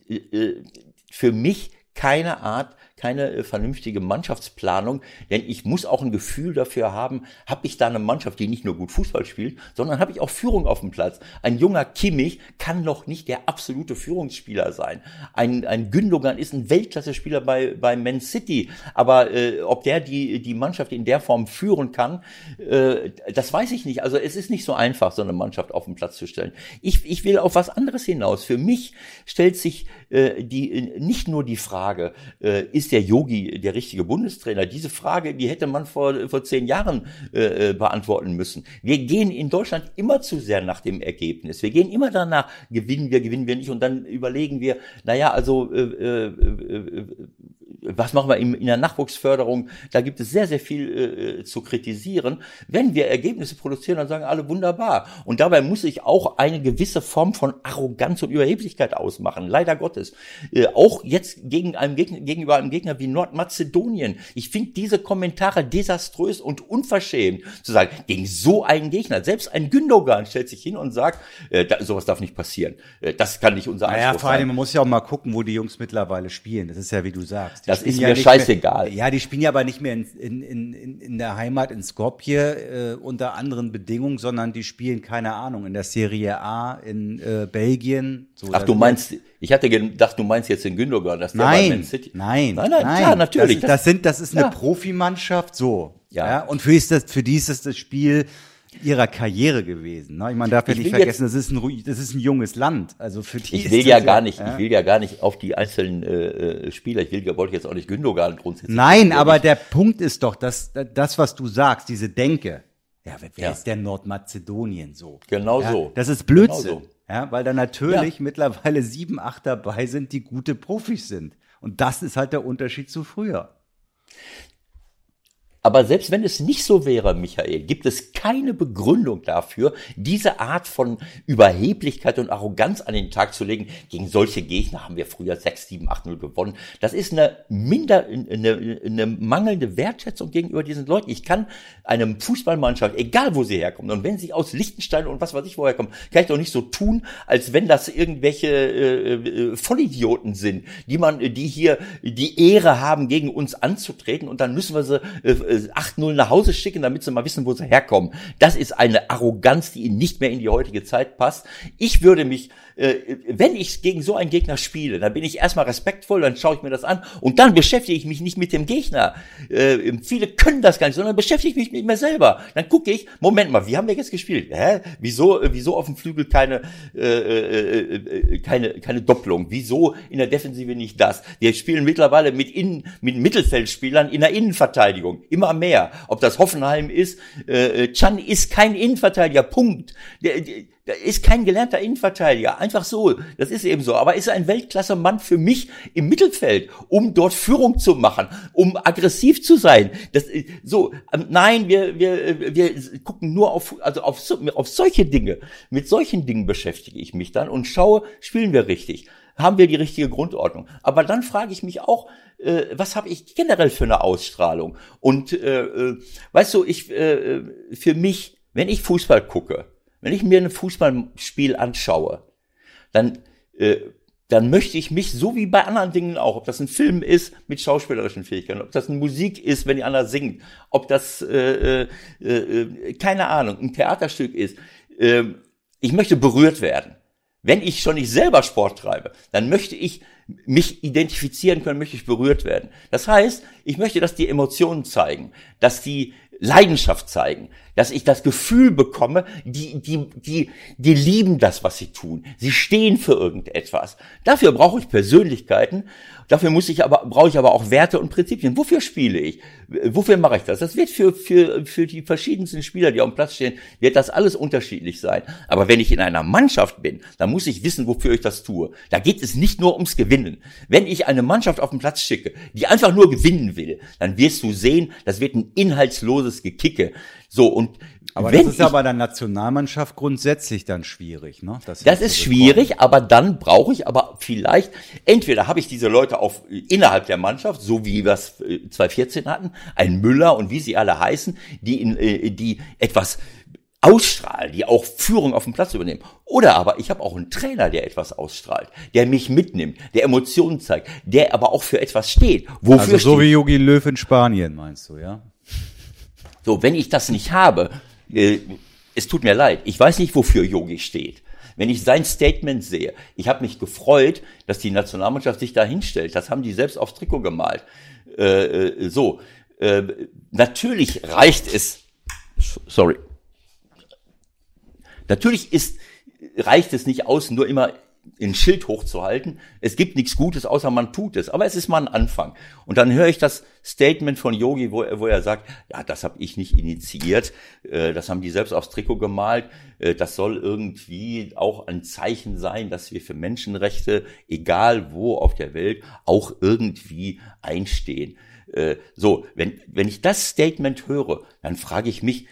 Speaker 3: für mich keine Art keine äh, vernünftige Mannschaftsplanung, denn ich muss auch ein Gefühl dafür haben, habe ich da eine Mannschaft, die nicht nur gut Fußball spielt, sondern habe ich auch Führung auf dem Platz. Ein junger Kimmich kann noch nicht der absolute Führungsspieler sein. Ein, ein Gündogan ist ein Weltklasse-Spieler bei, bei Man City, aber äh, ob der die, die Mannschaft in der Form führen kann, äh, das weiß ich nicht. Also es ist nicht so einfach, so eine Mannschaft auf den Platz zu stellen. Ich, ich will auf was anderes hinaus. Für mich stellt sich äh, die, nicht nur die Frage, äh, ist der Yogi der richtige Bundestrainer? Diese Frage, die hätte man vor, vor zehn Jahren äh, äh, beantworten müssen. Wir gehen in Deutschland immer zu sehr nach dem Ergebnis. Wir gehen immer danach, gewinnen wir, gewinnen wir nicht und dann überlegen wir, naja, also äh, äh, äh was machen wir in, in der Nachwuchsförderung? Da gibt es sehr, sehr viel äh, zu kritisieren. Wenn wir Ergebnisse produzieren, dann sagen alle wunderbar. Und dabei muss ich auch eine gewisse Form von Arroganz und Überheblichkeit ausmachen. Leider Gottes. Äh, auch jetzt gegen einem Gegner, gegenüber einem Gegner wie Nordmazedonien. Ich finde diese Kommentare desaströs und unverschämt zu sagen, gegen so einen Gegner. Selbst ein Gündogan stellt sich hin und sagt, äh, da, sowas darf nicht passieren. Äh, das kann nicht unser
Speaker 2: naja,
Speaker 3: Anspruch
Speaker 2: vor allem,
Speaker 3: sein.
Speaker 2: man muss ja auch mal gucken, wo die Jungs mittlerweile spielen. Das ist ja, wie du sagst. Die
Speaker 3: Das ist
Speaker 2: ja
Speaker 3: mir scheißegal.
Speaker 2: Mehr, ja, die spielen ja aber nicht mehr in, in, in, in der Heimat in Skopje äh, unter anderen Bedingungen, sondern die spielen, keine Ahnung, in der Serie A in äh, Belgien. So,
Speaker 3: Ach, du meinst, ich hatte gedacht, du meinst jetzt den Gündogan, dass der bei Man
Speaker 2: Nein,
Speaker 3: City.
Speaker 2: nein,
Speaker 3: nein, nein, klar, natürlich.
Speaker 2: Das, das sind, das ist eine
Speaker 3: Ja.
Speaker 2: Profimannschaft, so.
Speaker 3: Ja.
Speaker 2: Ja. Und für, ist das, für die ist das das Spiel ihrer Karriere gewesen. Ne? Ich meine, darf ja
Speaker 3: Ich
Speaker 2: nicht vergessen, das ist ein, das ist ein junges Land. Also für die
Speaker 3: ich will ja gar nicht,
Speaker 2: ja.
Speaker 3: ich will ja gar nicht auf die einzelnen äh, äh, Spieler, ich will, ja- wollte jetzt auch nicht Gündogan grundsätzlich.
Speaker 2: Nein, aber der Punkt ist doch, dass das, was du sagst, diese Denke, ja, wer, wer
Speaker 3: Ja.
Speaker 2: ist der Nordmazedonien so?
Speaker 3: Genau
Speaker 2: ja,
Speaker 3: so.
Speaker 2: Das ist Blödsinn.
Speaker 3: Genau so.
Speaker 2: Ja, weil da natürlich mittlerweile sieben, acht dabei sind, die gute Profis sind. Und das ist halt der Unterschied zu früher.
Speaker 3: Aber selbst wenn es nicht so wäre, Michael, gibt es keine Begründung dafür, diese Art von Überheblichkeit und Arroganz an den Tag zu legen. Gegen solche Gegner haben wir früher 6, 7, 8, 0 gewonnen. Das ist eine minder, eine, eine mangelnde Wertschätzung gegenüber diesen Leuten. Ich kann einem Fußballmannschaft, egal wo sie herkommen, und wenn sie aus Liechtenstein und was weiß ich woher kommen, kann ich doch nicht so tun, als wenn das irgendwelche äh, äh, Vollidioten sind, die man, die hier die Ehre haben, gegen uns anzutreten und dann müssen wir sie äh, 8-0 nach Hause schicken, damit sie mal wissen, wo sie herkommen. Das ist eine Arroganz, die nicht mehr in die heutige Zeit passt. Ich würde mich, äh, wenn ich gegen so einen Gegner spiele, dann bin ich erstmal respektvoll, dann schaue ich mir das an und dann beschäftige ich mich nicht mit dem Gegner. Äh, viele können das gar nicht, sondern beschäftige ich mich mit mir selber. Dann gucke ich, Moment mal, wie haben wir jetzt gespielt? Hä? Wieso, äh, wieso auf dem Flügel keine, äh, äh, äh, keine, keine Doppelung? Wieso in der Defensive nicht das? Wir spielen mittlerweile mit Innen, mit Mittelfeldspielern in der Innenverteidigung. Immer mehr. Ob das Hoffenheim ist, äh, Chan ist kein Innenverteidiger. Punkt. Der, der, der ist kein gelernter Innenverteidiger. Einfach so. Das ist eben so. Aber ist ein Weltklasse-Mann für mich im Mittelfeld, um dort Führung zu machen, um aggressiv zu sein. Das, so. ähm, Nein, wir, wir, äh, wir gucken nur auf, also auf, auf solche Dinge. Mit solchen Dingen beschäftige ich mich dann und schaue, spielen wir richtig? Haben wir die richtige Grundordnung? Aber dann frage ich mich auch, äh, was habe ich generell für eine Ausstrahlung? Und äh, äh, weißt du, ich äh, für mich, wenn ich Fußball gucke, wenn ich mir ein Fußballspiel anschaue, dann äh, dann möchte ich mich, so wie bei anderen Dingen auch, ob das ein Film ist mit schauspielerischen Fähigkeiten, ob das eine Musik ist, wenn die anderen singt, ob das, äh, äh, äh, keine Ahnung, ein Theaterstück ist, äh, ich möchte berührt werden. Wenn ich schon nicht selber Sport treibe, dann möchte ich mich identifizieren können, möchte ich berührt werden. Das heißt, ich möchte, dass die Emotionen zeigen, dass die Leidenschaft zeigen, dass ich das Gefühl bekomme, die, die, die, die lieben das, was sie tun. Sie stehen für irgendetwas. Dafür brauche ich Persönlichkeiten. Dafür muss ich aber, brauche ich aber auch Werte und Prinzipien. Wofür spiele ich? Wofür mache ich das? Das wird für, für, für die verschiedensten Spieler, die auf dem Platz stehen, wird das alles unterschiedlich sein. Aber wenn ich in einer Mannschaft bin, dann muss ich wissen, wofür ich das tue. Da geht es nicht nur ums Gewinnen. Wenn ich eine Mannschaft auf den Platz schicke, die einfach nur gewinnen will, dann wirst du sehen, das wird ein inhaltsloses Gekicke. So, und
Speaker 2: Aber
Speaker 3: wenn
Speaker 2: das ist
Speaker 3: ich,
Speaker 2: ja bei der Nationalmannschaft grundsätzlich dann schwierig, ne?
Speaker 3: das ist
Speaker 2: hinzubekommen.
Speaker 3: schwierig, aber dann brauche ich aber vielleicht, entweder habe ich diese Leute auf, innerhalb der Mannschaft, so wie wir es äh, 2014 hatten, ein Müller und wie sie alle heißen, die, in, äh, die etwas ausstrahlen, die auch Führung auf dem Platz übernehmen. Oder aber ich habe auch einen Trainer, der etwas ausstrahlt, der mich mitnimmt, der Emotionen zeigt, der aber auch für etwas steht. Wofür
Speaker 2: Also so
Speaker 3: steht
Speaker 2: wie Jogi Löw in Spanien, meinst du, ja?
Speaker 3: So, wenn ich das nicht habe, äh, es tut mir leid, ich weiß nicht, wofür Yogi steht. Wenn ich sein Statement sehe, ich habe mich gefreut, dass die Nationalmannschaft sich da hinstellt. Das haben die selbst aufs Trikot gemalt. Äh, äh, so, äh, natürlich reicht es. Sorry. Natürlich ist, reicht es nicht aus, nur immer ein Schild hochzuhalten. Es gibt nichts Gutes, außer man tut es. Aber es ist mal ein Anfang. Und dann höre ich das Statement von Yogi, wo, er- wo er sagt, ja, das habe ich nicht initiiert, äh, das haben die selbst aufs Trikot gemalt, äh, das soll irgendwie auch ein Zeichen sein, dass wir für Menschenrechte, egal wo auf der Welt, auch irgendwie einstehen. Äh, so, wenn, wenn ich das Statement höre, dann frage ich mich,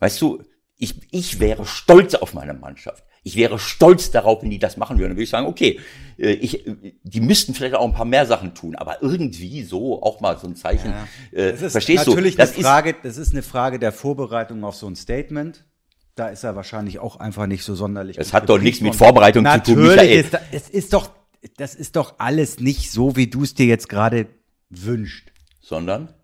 Speaker 3: weißt du, ich, ich wäre stolz auf meine Mannschaft. Ich wäre stolz darauf, wenn die das machen würden. Dann würde ich sagen, okay, äh, ich, äh, die müssten vielleicht auch ein paar mehr Sachen tun, aber irgendwie so auch mal so ein Zeichen. Äh,
Speaker 2: Das ist
Speaker 3: verstehst
Speaker 2: natürlich
Speaker 3: du? Das
Speaker 2: eine Frage, das ist eine Frage der Vorbereitung auf so ein Statement. Da ist er wahrscheinlich auch einfach nicht so sonderlich.
Speaker 3: Es hat doch nichts mit. Vorbereitung zu tun, Michael.
Speaker 2: ist es ist doch, das ist doch alles nicht so, wie du es dir jetzt gerade wünscht.
Speaker 3: ist, sondern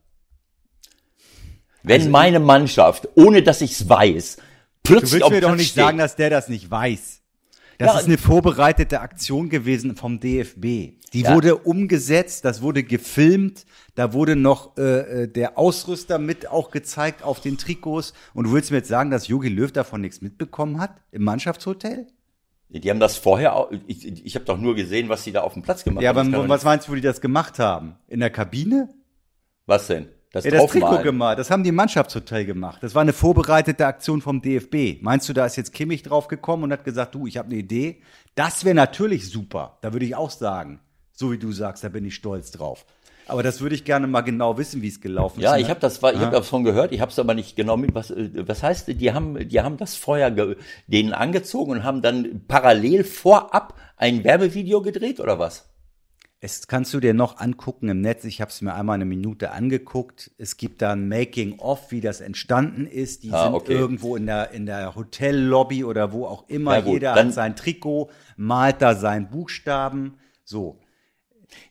Speaker 3: wenn meine Mannschaft, ohne dass ich es weiß,
Speaker 2: Du
Speaker 3: plötzlich
Speaker 2: willst
Speaker 3: auf
Speaker 2: mir doch nicht
Speaker 3: steht,
Speaker 2: sagen, dass der das nicht weiß. Das
Speaker 3: Ja,
Speaker 2: ist eine vorbereitete Aktion gewesen vom DFB. Die
Speaker 3: Ja.
Speaker 2: wurde umgesetzt, das wurde gefilmt, da wurde noch äh, äh, der Ausrüster mit auch gezeigt auf den Trikots. Und du willst mir jetzt sagen, dass Jogi Löw davon nichts mitbekommen hat im Mannschaftshotel?
Speaker 3: die haben das vorher, auch, ich, ich habe doch nur gesehen, was sie da auf dem Platz gemacht
Speaker 2: Ja,
Speaker 3: haben.
Speaker 2: aber
Speaker 3: kann doch
Speaker 2: was meinst du, wo die das gemacht haben? In der Kabine?
Speaker 3: was denn? Das,
Speaker 2: Ja, das Trikot gemacht. Das haben die im Mannschaftshotel gemacht. Das war eine vorbereitete Aktion vom DFB. Meinst du, da ist jetzt Kimmich drauf gekommen und hat gesagt, du, ich habe eine Idee? Das wäre natürlich super. Da würde ich auch sagen, so wie du sagst, da bin ich stolz drauf. Aber das würde ich gerne mal genau wissen, wie es gelaufen
Speaker 3: Ja,
Speaker 2: ist.
Speaker 3: ich habe das, ich
Speaker 2: Ja.
Speaker 3: habe davon gehört, ich habe es aber nicht genau mit. Was, äh, was heißt, die haben, die haben das vorher ge, denen angezogen und haben dann parallel vorab ein Werbevideo gedreht oder was?
Speaker 2: Es kannst du dir noch angucken im Netz. Ich habe es mir einmal eine Minute angeguckt. Es gibt da ein Making-of, wie das entstanden ist. Die
Speaker 3: Ah,
Speaker 2: sind
Speaker 3: okay.
Speaker 2: irgendwo in der, in der Hotellobby oder wo auch immer.
Speaker 3: Gut,
Speaker 2: Jeder hat sein Trikot, malt da seinen Buchstaben. So.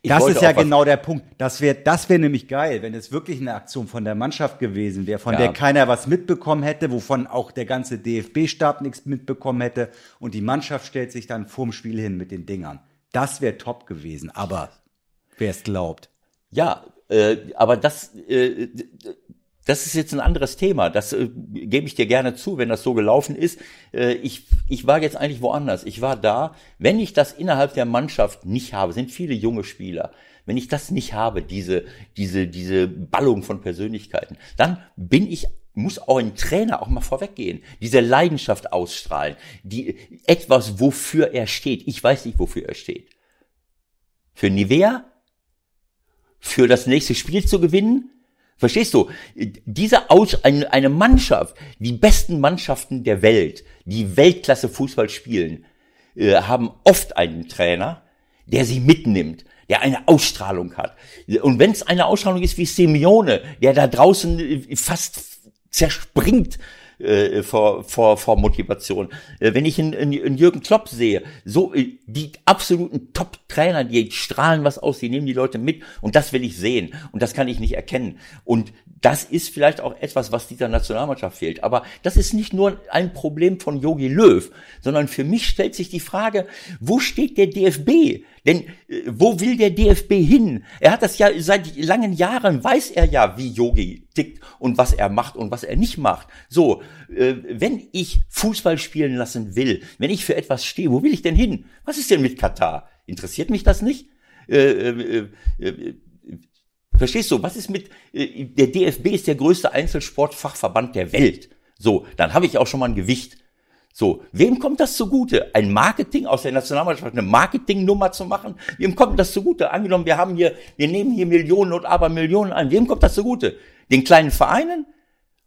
Speaker 3: Ich
Speaker 2: Das ist ja genau der Punkt. Das wäre das wäre nämlich geil, wenn es wirklich eine Aktion von der Mannschaft gewesen wäre, von
Speaker 3: Ja.
Speaker 2: der keiner was mitbekommen hätte, wovon auch der ganze DFB-Stab nichts mitbekommen hätte und die Mannschaft stellt sich dann vorm Spiel hin mit den Dingern. Das wäre top gewesen, aber wer es glaubt.
Speaker 3: Ja, äh, aber das, äh, das ist jetzt ein anderes Thema. Das äh, gebe ich dir gerne zu, wenn das so gelaufen ist. Äh, ich, ich war jetzt eigentlich woanders. Ich war da, wenn ich das innerhalb der Mannschaft nicht habe, sind viele junge Spieler. Wenn ich das nicht habe, diese, diese, diese Ballung von Persönlichkeiten, dann bin ich muss auch ein Trainer auch mal vorweggehen, diese Leidenschaft ausstrahlen, die etwas, wofür er steht. Ich weiß nicht, wofür er steht. Für Nivea, für das nächste Spiel zu gewinnen. Verstehst du? Diese Aus eine, eine Mannschaft, die besten Mannschaften der Welt, die Weltklasse Fußball spielen, äh, haben oft einen Trainer, der sie mitnimmt, der eine Ausstrahlung hat. Und wenn es eine Ausstrahlung ist wie Simeone, der da draußen äh, fast zerspringt äh, vor, vor, vor Motivation. Äh, wenn ich einen, einen Jürgen Klopp sehe, so äh, die absoluten Top-Trainer, die strahlen was aus, die nehmen die Leute mit und das will ich sehen und das kann ich nicht erkennen. Und das ist vielleicht auch etwas, was dieser Nationalmannschaft fehlt. Aber das ist nicht nur ein Problem von Jogi Löw, sondern für mich stellt sich die Frage, wo steht der DFB? Denn äh, wo will der DFB hin? Er hat das ja seit langen Jahren, weiß er ja, wie Yogi tickt und was er macht und was er nicht macht. So, äh, wenn ich Fußball spielen lassen will, wenn ich für etwas stehe, wo will ich denn hin? Was ist denn mit Katar? Interessiert mich das nicht? Äh, äh, äh, äh, Verstehst du, was ist mit, der DFB ist der größte Einzelsportfachverband der Welt. So, dann habe ich auch schon mal ein Gewicht. So, wem kommt das zugute? Ein Marketing aus der Nationalmannschaft, eine Marketingnummer zu machen? Wem kommt das zugute? Angenommen, wir haben hier, wir nehmen hier Millionen und aber Millionen ein. Wem kommt das zugute? Den kleinen Vereinen?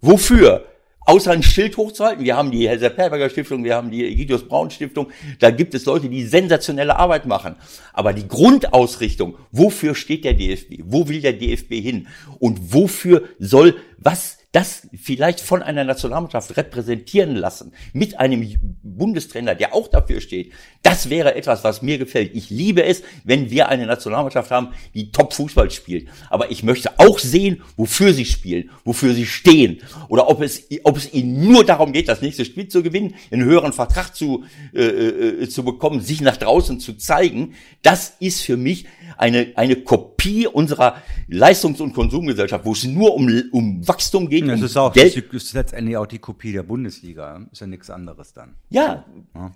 Speaker 3: Wofür? Außer ein Schild hochzuhalten. Wir haben die Helser Perberger Stiftung, wir haben die Egidius Braun Stiftung. Da gibt es Leute, die sensationelle Arbeit machen. Aber die Grundausrichtung, wofür steht der DFB? Wo will der DFB hin? Und wofür soll was das vielleicht von einer Nationalmannschaft repräsentieren lassen, mit einem Bundestrainer, der auch dafür steht, das wäre etwas, was mir gefällt. Ich liebe es, wenn wir eine Nationalmannschaft haben, die Top-Fußball spielt. Aber ich möchte auch sehen, wofür sie spielen, wofür sie stehen. Oder ob es, ob es ihnen nur darum geht, das nächste Spiel zu gewinnen, einen höheren Vertrag zu, äh, äh, zu bekommen, sich nach draußen zu zeigen. Das ist für mich eine, eine Kopie unserer Leistungs- und Konsumgesellschaft, wo es nur um, um Wachstum geht,
Speaker 2: Das
Speaker 3: um
Speaker 2: ist auch
Speaker 3: Geld.
Speaker 2: das ist letztendlich auch die Kopie der Bundesliga. Ist ja nichts anderes dann.
Speaker 3: Ja,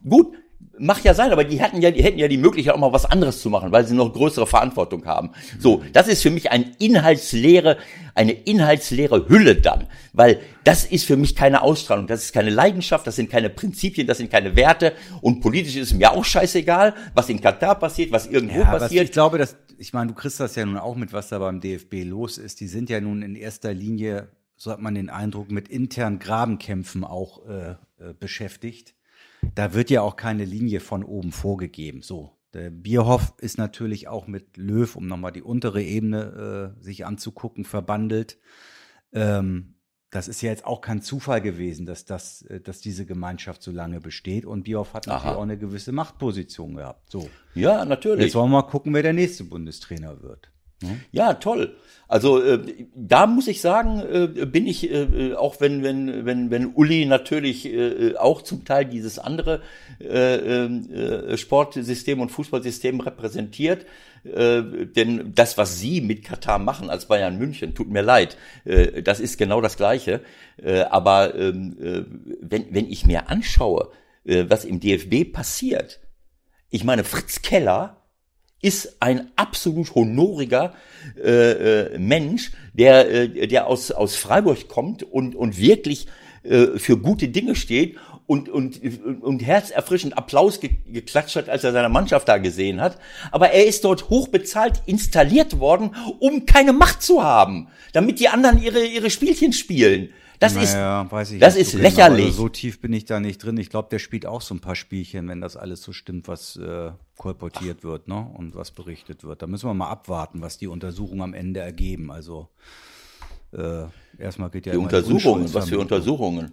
Speaker 3: gut. Mag ja sein, aber die hatten ja, die hätten ja die Möglichkeit, auch mal was anderes zu machen, weil sie noch größere Verantwortung haben. So, das ist für mich ein inhaltsleere, eine inhaltsleere Hülle dann, weil das ist für mich keine Ausstrahlung, das ist keine Leidenschaft, das sind keine Prinzipien, das sind keine Werte und politisch ist mir auch scheißegal, was in Katar passiert, was irgendwo
Speaker 2: Ja,
Speaker 3: passiert.
Speaker 2: ich glaube, dass, ich meine, du kriegst das ja nun auch mit, was da beim DFB los ist. Die sind ja nun in erster Linie, so hat man den Eindruck, mit internen Grabenkämpfen auch äh, äh, beschäftigt. Da wird ja auch keine Linie von oben vorgegeben. So. Der Bierhoff ist natürlich auch mit Löw, um nochmal die untere Ebene äh, sich anzugucken, verbandelt. Ähm, das ist ja jetzt auch kein Zufall gewesen, dass das, äh, dass diese Gemeinschaft so lange besteht. Und Bierhoff hat natürlich
Speaker 3: Aha.
Speaker 2: auch eine gewisse Machtposition gehabt. So.
Speaker 3: ja, natürlich.
Speaker 2: Jetzt wollen wir mal gucken, wer der nächste Bundestrainer wird.
Speaker 3: Ja, toll. Also äh, da muss ich sagen, äh, bin ich äh, auch wenn wenn wenn wenn Uli natürlich äh, auch zum Teil dieses andere äh, äh, Sportsystem und Fußballsystem repräsentiert, äh, denn das was Sie mit Katar machen als Bayern München, tut mir leid, äh, das ist genau das Gleiche. Äh, aber ähm, äh, wenn wenn ich mir anschaue, äh, was im DFB passiert, ich meine Fritz Keller ist ein absolut honoriger äh, äh, Mensch, der, äh, der aus, aus Freiburg kommt und, und wirklich äh, für gute Dinge steht und, und, und herzerfrischend Applaus ge geklatscht hat, als er seine Mannschaft da gesehen hat. Aber er ist dort hochbezahlt installiert worden, um keine Macht zu haben, damit die anderen ihre, ihre Spielchen spielen. Das ist,
Speaker 2: naja, weiß ich
Speaker 3: das ist
Speaker 2: so genau.
Speaker 3: lächerlich.
Speaker 2: Also so tief bin ich da nicht drin. Ich glaube, der spielt auch so ein paar Spielchen, wenn das alles so stimmt, was äh, kolportiert wird, ne? Und was berichtet wird. Da müssen wir mal abwarten, was die Untersuchungen am Ende ergeben. Also äh, erstmal geht ja
Speaker 3: die Untersuchungen, was für. Untersuchungen?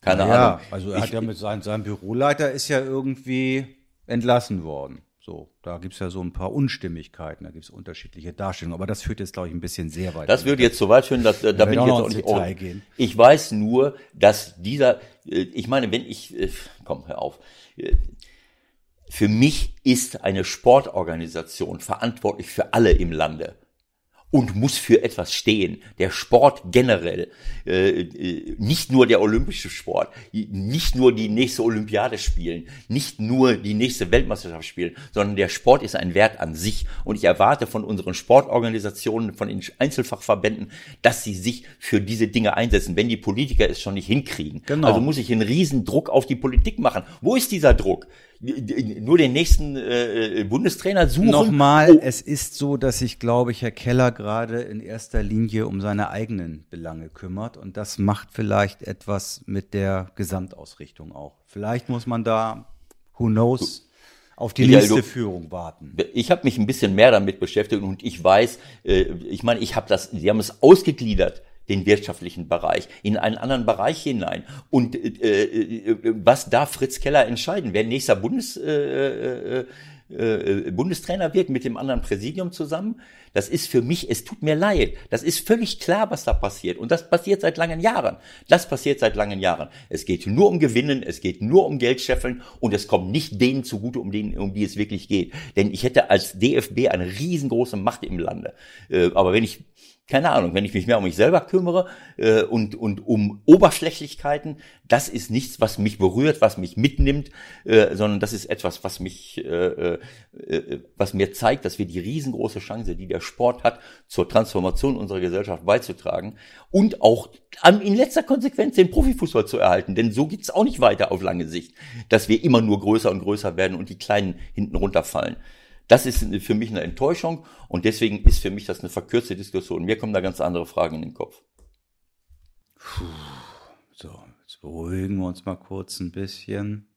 Speaker 3: Keine
Speaker 2: ja,
Speaker 3: Ahnung.
Speaker 2: also er
Speaker 3: Ich-
Speaker 2: hat ja mit seinem, seinem Büroleiter ist ja irgendwie entlassen worden. So, da gibt's ja so ein paar Unstimmigkeiten, da gibt's unterschiedliche Darstellungen. Aber das führt jetzt, glaube ich, ein bisschen sehr weit.
Speaker 3: Das würde jetzt so weit führen, dass, äh, da bin ich jetzt auch nicht.
Speaker 2: Detail gehen.
Speaker 3: Ich weiß nur, dass dieser, äh, ich meine, wenn ich, äh, komm, hör auf. Äh, Für mich ist eine Sportorganisation verantwortlich für alle im Lande und muss für etwas stehen. Der Sport generell, äh, äh, nicht nur der olympische Sport, nicht nur die nächste Olympiade spielen, nicht nur die nächste Weltmeisterschaft spielen, sondern der Sport ist ein Wert an sich. Und ich erwarte von unseren Sportorganisationen, von den Einzelfachverbänden, dass sie sich für diese Dinge einsetzen, wenn die Politiker es schon nicht hinkriegen.
Speaker 2: Genau.
Speaker 3: Also muss ich einen riesen Druck auf die Politik machen. Wo ist dieser Druck? Nur den nächsten äh, Bundestrainer suchen?
Speaker 2: Nochmal,
Speaker 3: Oh,
Speaker 2: es ist so, dass sich, glaube ich, Herr Keller gerade in erster Linie um seine eigenen Belange kümmert und das macht vielleicht etwas mit der Gesamtausrichtung auch. Vielleicht muss man da, who knows, auf die
Speaker 3: Michael,
Speaker 2: nächste Führung warten.
Speaker 3: Ich habe mich ein bisschen mehr damit beschäftigt und ich weiß, äh, ich meine, ich habe das, sie haben es ausgegliedert den wirtschaftlichen Bereich in einen anderen Bereich hinein und äh, äh, was darf Fritz Keller entscheiden, wer nächster Bundes äh, äh, äh, Bundestrainer wird mit dem anderen Präsidium zusammen. Das ist für mich, es tut mir leid. Das ist völlig klar, was da passiert. Und das passiert seit langen Jahren. Das passiert seit langen Jahren. Es geht nur um Gewinnen, es geht nur um Geldscheffeln und es kommt nicht denen zugute, um, denen, um die es wirklich geht. Denn ich hätte als DFB eine riesengroße Macht im Lande. Äh, aber wenn ich keine Ahnung, wenn ich mich mehr um mich selber kümmere äh, und, und um Oberflächlichkeiten, das ist nichts, was mich berührt, was mich mitnimmt, äh, sondern das ist etwas, was mich, äh, äh, was mir zeigt, dass wir die riesengroße Chance, die der Sport hat, zur Transformation unserer Gesellschaft beizutragen und auch an, in letzter Konsequenz den Profifußball zu erhalten, denn so geht's auch nicht weiter auf lange Sicht, dass wir immer nur größer und größer werden und die Kleinen hinten runterfallen. Das ist für mich eine Enttäuschung und deswegen ist für mich das eine verkürzte Diskussion. Mir kommen da ganz andere Fragen in den Kopf.
Speaker 2: So, jetzt beruhigen wir uns mal kurz ein bisschen.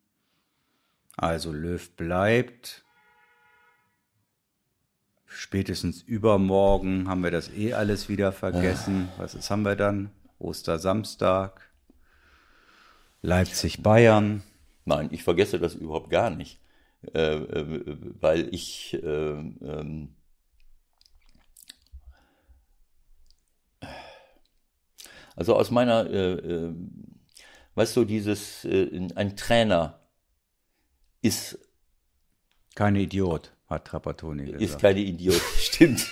Speaker 2: Also Löw bleibt. Spätestens übermorgen haben wir das eh alles wieder vergessen. Was ist, haben wir dann? Ostersamstag. Leipzig Bayern.
Speaker 3: Nein, ich vergesse das überhaupt gar nicht, äh, äh, weil ich äh, ähm, also aus meiner, äh, äh, weißt du, dieses äh, ein Trainer ist
Speaker 2: Kein Idiot, hat Trapattoni
Speaker 3: ist
Speaker 2: gesagt.
Speaker 3: keine Idiot, <laughs> stimmt.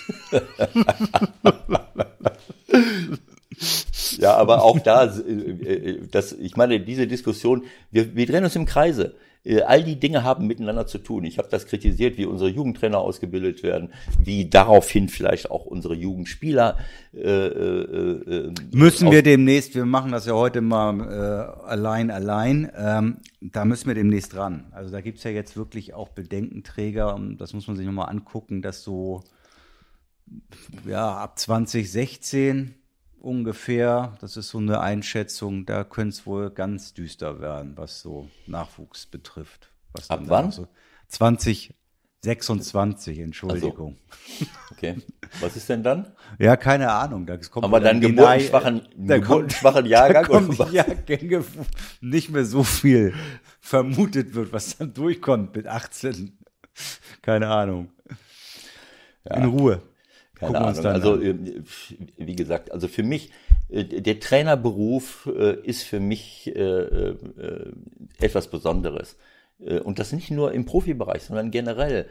Speaker 3: ja, aber auch da, das, ich meine, diese Diskussion, wir, wir drehen uns im Kreise. Äh, all die Dinge haben miteinander zu tun. Ich habe das kritisiert, wie unsere Jugendtrainer ausgebildet werden, wie daraufhin vielleicht auch unsere Jugendspieler. Äh,
Speaker 2: äh, äh müssen wir demnächst, wir machen das ja heute mal äh, allein, allein, ähm, da müssen wir demnächst ran. Also da gibt's ja jetzt wirklich auch Bedenkenträger, und das muss man sich nochmal angucken, dass so ja ab 2016 ungefähr, das ist so eine Einschätzung, da könnte es wohl ganz düster werden, was so Nachwuchs betrifft.
Speaker 3: Ab wann?
Speaker 2: So 2026, Entschuldigung.
Speaker 3: So. Okay. Was ist denn dann?
Speaker 2: Ja, keine Ahnung. Da
Speaker 3: kommt Aber dann geburtenschwachen, geburtenschwachen <laughs> Jahrgang
Speaker 2: kommt oder was? Jahrgänge, nicht mehr so viel vermutet wird, was dann durchkommt mit 18. Keine Ahnung. Ja. In Ruhe.
Speaker 3: Keine Ahnung. Also äh, wie gesagt, also für mich äh, der Trainerberuf äh, ist für mich etwas Besonderes. Und das nicht nur im Profibereich, sondern generell.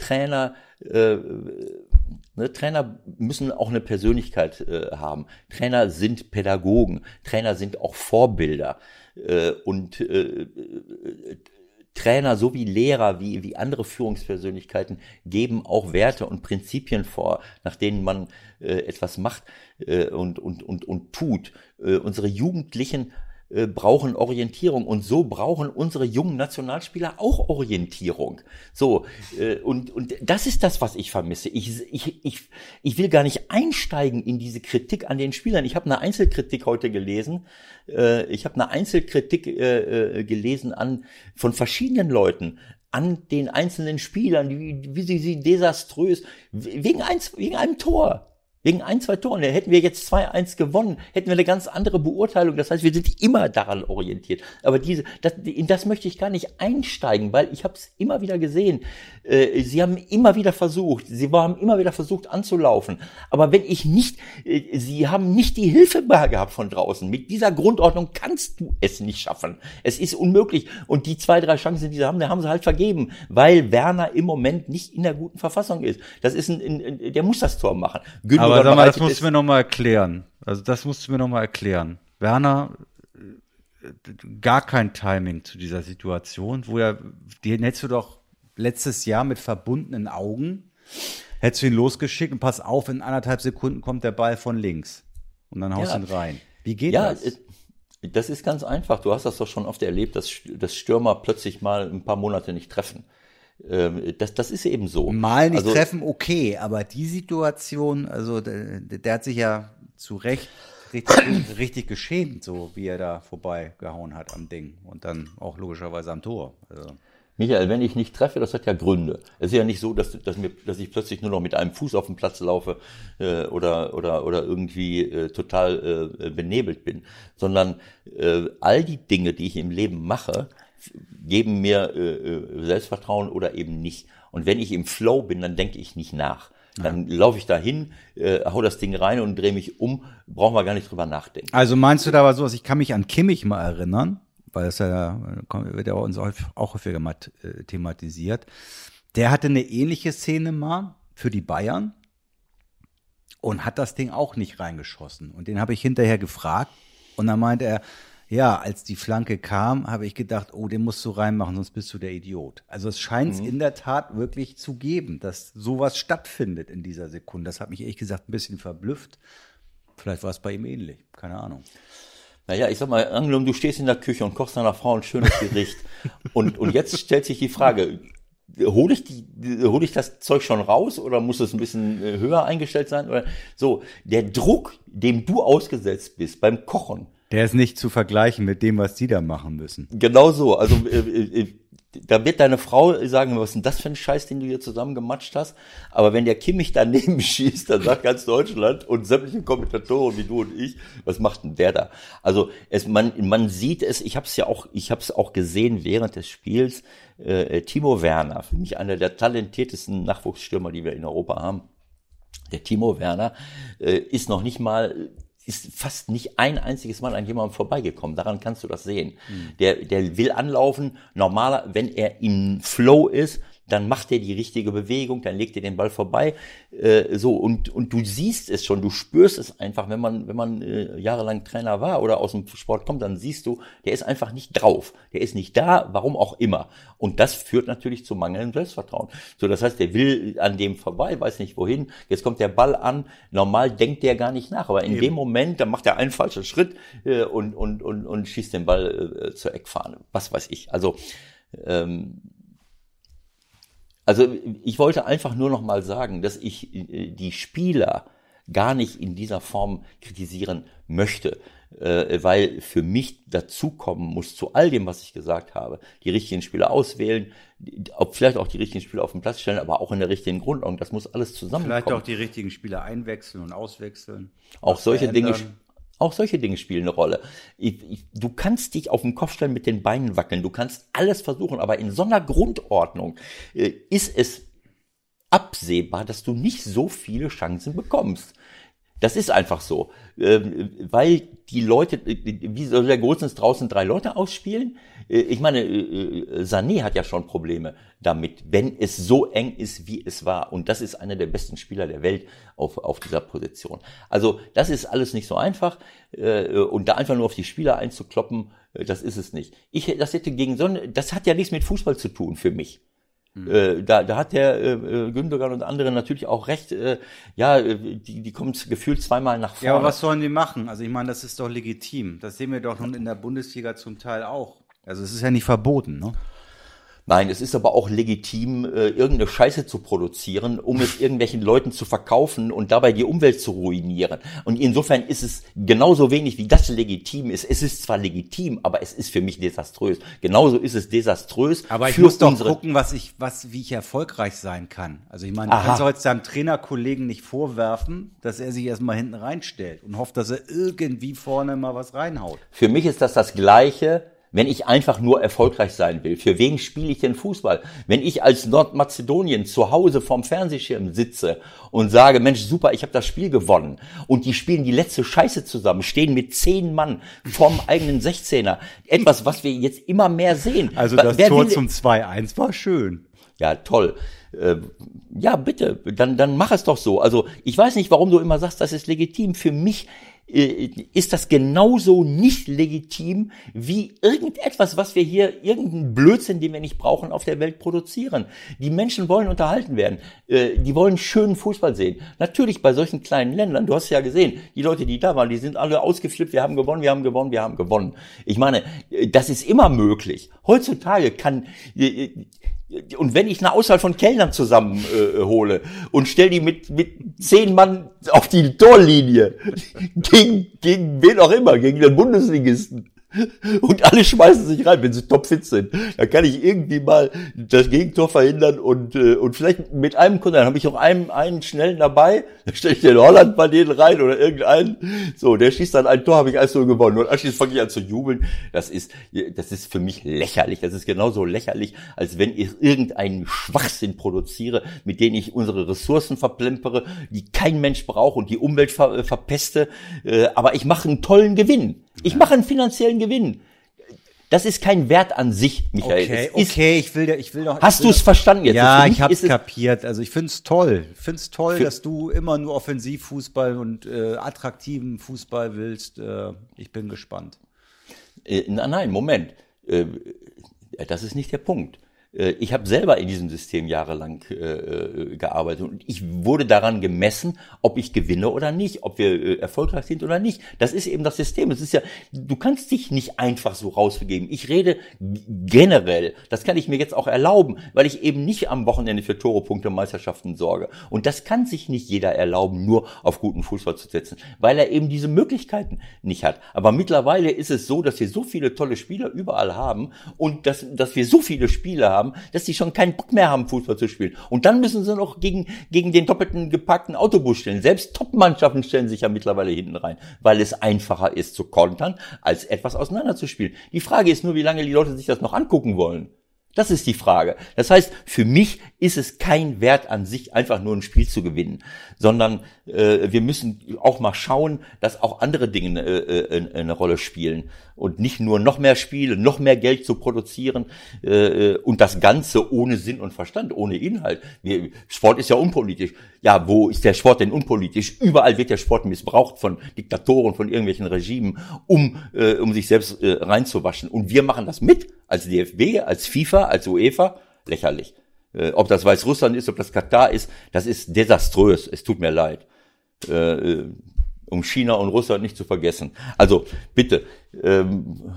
Speaker 3: Trainer, ne, Trainer müssen auch eine Persönlichkeit haben. Trainer sind Pädagogen. Trainer sind auch Vorbilder. Und Trainer sowie Lehrer wie, wie andere Führungspersönlichkeiten geben auch Werte und Prinzipien vor, nach denen man äh, etwas macht äh, und, und, und, und tut. Äh, unsere Jugendlichen äh, brauchen Orientierung und so brauchen unsere jungen Nationalspieler auch Orientierung. So äh, und und das ist das, was ich vermisse. Ich ich ich ich will gar nicht einsteigen in diese Kritik an den Spielern. Ich habe eine Einzelkritik heute gelesen. Äh, ich habe eine Einzelkritik äh, äh, gelesen an von verschiedenen Leuten an den einzelnen Spielern, wie, wie sie sie desaströs wegen eins wegen einem Tor Wegen ein, zwei Toren. Hätten wir jetzt 2-1 gewonnen, hätten wir eine ganz andere Beurteilung. Das heißt, wir sind immer daran orientiert. Aber diese, das, in das möchte ich gar nicht einsteigen, weil ich habe es immer wieder gesehen. Äh, sie haben immer wieder versucht, sie haben immer wieder versucht anzulaufen. Aber wenn ich nicht, äh, sie haben nicht die Hilfe gehabt von draußen. Mit dieser Grundordnung kannst du es nicht schaffen. Es ist unmöglich. Und die zwei, drei Chancen, die sie haben, die haben sie halt vergeben, weil Werner im Moment nicht in der guten Verfassung ist. Das ist ein, ein der muss das Tor machen.
Speaker 2: Gündogan aber sag mal, das musst du mir nochmal erklären. Also das musst du mir nochmal erklären. Werner, gar kein Timing zu dieser Situation, wo er, den hättest du doch letztes Jahr mit verbundenen Augen, hättest du ihn losgeschickt und pass auf, in anderthalb Sekunden kommt der Ball von links. Und dann haust du ja. ihn rein. Wie geht ja, das?
Speaker 3: Das ist ganz einfach. Du hast das doch schon oft erlebt, dass, dass Stürmer plötzlich mal ein paar Monate nicht treffen. Ähm, das, das ist eben so.
Speaker 2: Mal nicht also, treffen, okay, aber die Situation, also der, der hat sich ja zu Recht richtig, <coughs> richtig geschämt, so wie er da vorbeigehauen hat am Ding und dann auch logischerweise am Tor. Also.
Speaker 3: Michael, wenn ich nicht treffe, das hat ja Gründe. Es ist ja nicht so, dass, dass, mir, dass ich plötzlich nur noch mit einem Fuß auf dem Platz laufe äh, oder, oder, oder irgendwie äh, total äh, benebelt bin, sondern äh, all die Dinge, die ich im Leben mache, geben mir äh, äh, Selbstvertrauen oder eben nicht. Und wenn ich im Flow bin, dann denke ich nicht nach. Dann laufe ich dahin, äh, hau das Ding rein und drehe mich um, brauchen wir gar nicht drüber nachdenken.
Speaker 2: Also meinst du da aber sowas, ich kann mich an Kimmich mal erinnern, weil das ja, wird ja uns auch häufiger mal äh, thematisiert. Der hatte eine ähnliche Szene mal für die Bayern und hat das Ding auch nicht reingeschossen. Und den habe ich hinterher gefragt und dann meinte er, ja, als die Flanke kam, habe ich gedacht, oh, den musst du reinmachen, sonst bist du der Idiot. Also es scheint es mhm. in der Tat wirklich zu geben, dass sowas stattfindet in dieser Sekunde. Das hat mich ehrlich gesagt ein bisschen verblüfft. Vielleicht war es bei ihm ähnlich, keine Ahnung.
Speaker 3: Naja, ich sag mal, angenommen, du stehst in der Küche und kochst deiner Frau ein schönes Gericht. <laughs> und, und jetzt stellt sich die Frage, hole ich die, hole ich das Zeug schon raus oder muss es ein bisschen äh, höher eingestellt sein? Oder so, der Druck, dem du ausgesetzt bist beim Kochen,
Speaker 2: der ist nicht zu vergleichen mit dem, was die da machen müssen.
Speaker 3: Genau so. Also äh, äh, da wird deine Frau sagen, was ist denn das für ein Scheiß, den du hier zusammengematscht hast? Aber wenn der Kimmich daneben <laughs> schießt, dann sagt ganz Deutschland und sämtliche Kommentatoren wie du und ich, was macht denn der da? Also es, man, man sieht es, ich habe es ja auch, ich habe es auch gesehen während des Spiels. Äh, Timo Werner, für mich einer der talentiertesten Nachwuchsstürmer, die wir in Europa haben. Der Timo Werner äh, ist noch nicht mal ist fast nicht ein einziges Mal an jemandem vorbeigekommen. Daran kannst du das sehen. Mhm. Der, der will anlaufen. Normaler, wenn er in Flow ist, dann macht er die richtige Bewegung, dann legt er den Ball vorbei, äh, so und und du siehst es schon, du spürst es einfach, wenn man wenn man äh, jahrelang Trainer war oder aus dem Sport kommt, dann siehst du, der ist einfach nicht drauf, der ist nicht da, warum auch immer. Und das führt natürlich zu mangelndem Selbstvertrauen. So, das heißt, der will an dem vorbei, weiß nicht wohin. Jetzt kommt der Ball an. Normal denkt der gar nicht nach, aber in Eben. dem Moment, dann macht er einen falschen Schritt äh, und und und und schießt den Ball äh, zur Eckfahne. Was weiß ich. Also ähm, also ich wollte einfach nur noch mal sagen, dass ich äh, die Spieler gar nicht in dieser Form kritisieren möchte, äh, weil für mich dazukommen muss zu all dem, was ich gesagt habe, die richtigen Spieler auswählen, vielleicht auch die richtigen Spieler auf den Platz stellen, aber auch in der richtigen Grundordnung. Das muss alles zusammenkommen.
Speaker 2: Vielleicht auch die richtigen Spieler einwechseln und auswechseln.
Speaker 3: Auch solche. Dinge auch solche Dinge spielen eine Rolle. Du kannst dich auf den Kopf stellen, mit den Beinen wackeln, du kannst alles versuchen, aber in so einer Grundordnung äh, ist es absehbar, dass du nicht so viele Chancen bekommst. Das ist einfach so, ähm, weil die Leute, wie soll der Goldsens draußen drei Leute ausspielen? Äh, ich meine, äh, Sané hat ja schon Probleme damit, wenn es so eng ist, wie es war. Und das ist einer der besten Spieler der Welt auf, auf dieser Position. Also das ist alles nicht so einfach. Äh, und da einfach nur auf die Spieler einzukloppen, das ist es nicht. Ich, das hätte gegen so, das hat ja nichts mit Fußball zu tun für mich. Mhm. Äh, da, da hat der äh, äh, Gündogan und andere natürlich auch recht. Äh, ja, äh, die, die kommen gefühlt zweimal nach vorne.
Speaker 2: Ja, aber was sollen die machen? Also ich meine, das ist doch legitim. Das sehen wir doch nun in der Bundesliga zum Teil auch. Also es ist ja nicht verboten, ne?
Speaker 3: Nein, es ist aber auch legitim, äh, irgendeine Scheiße zu produzieren, um es irgendwelchen Leuten zu verkaufen und dabei die Umwelt zu ruinieren. Und insofern ist es genauso wenig, wie das legitim ist. Es ist zwar legitim, aber es ist für mich desaströs. Genauso ist es desaströs.
Speaker 2: Aber ich muss doch gucken, was ich, was, wie ich erfolgreich sein kann. Also ich meine, du kannst heute deinem Trainerkollegen nicht vorwerfen, dass er sich erstmal hinten reinstellt und hofft, dass er irgendwie vorne mal was reinhaut.
Speaker 3: Für mich ist das das Gleiche wenn ich einfach nur erfolgreich sein will. Für wen spiele ich denn Fußball? Wenn ich als Nordmazedonien zu Hause vorm Fernsehschirm sitze und sage, Mensch, super, ich habe das Spiel gewonnen und die spielen die letzte Scheiße zusammen, stehen mit zehn Mann vorm <laughs> eigenen 16er. Etwas, was wir jetzt immer mehr sehen.
Speaker 2: Also das Wer Tor zum 2-1 war schön.
Speaker 3: Ja, toll. Äh, ja, bitte, dann, dann mach es doch so. Also ich weiß nicht, warum du immer sagst, das ist legitim. Für mich ist das genauso nicht legitim wie irgendetwas, was wir hier, irgendeinen Blödsinn, den wir nicht brauchen, auf der Welt produzieren. Die Menschen wollen unterhalten werden. Äh, die wollen schönen Fußball sehen. Natürlich bei solchen kleinen Ländern, du hast ja gesehen, die Leute, die da waren, die sind alle ausgeflippt, wir haben gewonnen, wir haben gewonnen, wir haben gewonnen. Ich meine, äh, das ist immer möglich. Heutzutage kann, und wenn ich eine Auswahl von Kellnern zusammenhole äh, und stell die mit, mit zehn Mann auf die Torlinie <laughs> gegen, gegen wen auch immer, gegen den Bundesligisten, <laughs> und alle schmeißen sich rein, wenn sie topfit sind. Dann kann ich irgendwie mal das Gegentor verhindern und, äh, und vielleicht mit einem Kunden, dann habe ich auch einen, einen schnellen dabei, <laughs> dann stelle ich den Holland bei denen rein oder irgendeinen. So, der schießt dann ein Tor, habe ich alles so gewonnen. Und anschließend fange ich an zu jubeln. Das ist, das ist für mich lächerlich. Das ist genauso lächerlich, als wenn ich irgendeinen Schwachsinn produziere, mit dem ich unsere Ressourcen verplempere, die kein Mensch braucht und die Umwelt ver, äh, verpeste. Äh, aber ich mache einen tollen Gewinn. Ich mache einen finanziellen Gewinn. Das ist kein Wert an sich, Michael.
Speaker 2: Okay, okay, ich will, ich will doch.
Speaker 3: Hast du es verstanden jetzt?
Speaker 2: Ja, ich hab's kapiert. Also ich find's toll. Ich find's toll, dass du immer nur Offensivfußball und äh, attraktiven Fußball willst. Äh, ich bin gespannt.
Speaker 3: Äh, nein, Moment. Äh, das ist nicht der Punkt. Äh, ich habe selber in diesem System jahrelang äh, äh, gearbeitet und ich wurde daran gemessen, ob ich gewinne oder nicht, ob wir äh, erfolgreich sind oder nicht. Das ist eben das System. Es ist ja, du kannst dich nicht einfach so rausbegeben. Ich rede generell. Das kann ich mir jetzt auch erlauben, weil ich eben nicht am Wochenende für Tore, Punkte, Meisterschaften sorge. Und das kann sich nicht jeder erlauben, nur auf guten Fußball zu setzen, weil er eben diese Möglichkeiten nicht hat. Aber mittlerweile ist es so, dass wir so viele tolle Spieler überall haben und dass, dass wir so viele Spieler haben, haben, dass sie schon keinen Bock mehr haben, Fußball zu spielen. Und dann müssen sie noch gegen, gegen den doppelten gepackten Autobus stellen. Selbst Top-Mannschaften stellen sich ja mittlerweile hinten rein, weil es einfacher ist zu kontern, als etwas auseinanderzuspielen. Die Frage ist nur, wie lange die Leute sich das noch angucken wollen. Das ist die Frage. Das heißt, für mich ist es kein Wert an sich, einfach nur ein Spiel zu gewinnen, sondern äh, wir müssen auch mal schauen, dass auch andere Dinge äh, äh, eine Rolle spielen und nicht nur noch mehr Spiele, noch mehr Geld zu produzieren äh, und das Ganze ohne Sinn und Verstand, ohne Inhalt. Wir, Sport ist ja unpolitisch. Ja, wo ist der Sport denn unpolitisch? Überall wird der Sport missbraucht von Diktatoren, von irgendwelchen Regimen, um, äh, um sich selbst äh, reinzuwaschen. Und wir machen das mit als DFB, als FIFA, als UEFA. Lächerlich. Äh, ob das Weißrussland ist, ob das Katar ist, das ist desaströs. Es tut mir leid. Äh, um China und Russland nicht zu vergessen. Also bitte, ähm,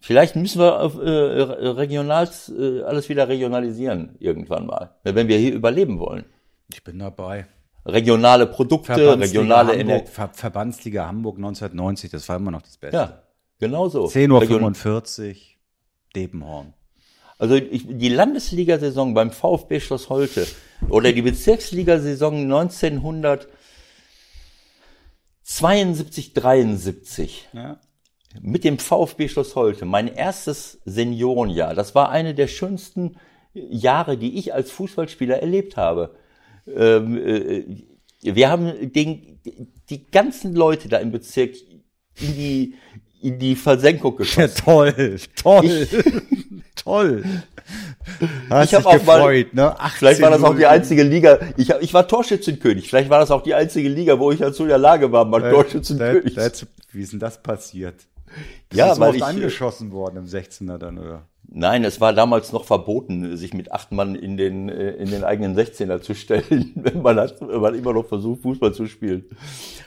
Speaker 3: vielleicht müssen wir äh, regional äh, alles wieder regionalisieren irgendwann mal, wenn wir hier überleben wollen.
Speaker 2: Ich bin dabei.
Speaker 3: Regionale Produkte, regionale
Speaker 2: Hamburg, Ver Verbandsliga Hamburg 1990, das war immer noch das Beste.
Speaker 3: Ja, genau so.
Speaker 2: 10.45 Uhr, Debenhorn.
Speaker 3: Also ich, die Landesliga-Saison beim VfB Schloss Holte oder die Bezirksliga-Saison 1972, 73 ja. mit dem VfB Schloss Holte, mein erstes Seniorenjahr, das war eine der schönsten Jahre, die ich als Fußballspieler erlebt habe. Ähm, äh, wir haben den, die ganzen Leute da im Bezirk in die, in die Versenkung <laughs> geschossen. Ja,
Speaker 2: toll, toll. Ich, <laughs> toll.
Speaker 3: Hast ich habe auch gefreut, mal, ne? vielleicht war das auch die einzige Liga. Ich, hab, ich war Torschützenkönig. Vielleicht war das auch die einzige Liga, wo ich dazu in der Lage war, mal Torschützenkönig.
Speaker 2: That, that, wie ist denn das passiert?
Speaker 3: Bist ja, weil ich
Speaker 2: angeschossen worden im 16er dann oder?
Speaker 3: Nein, es war damals noch verboten, sich mit acht Mann in den äh, in den eigenen 16er zu stellen, <laughs> wenn man hat, wenn man immer noch versucht Fußball zu spielen.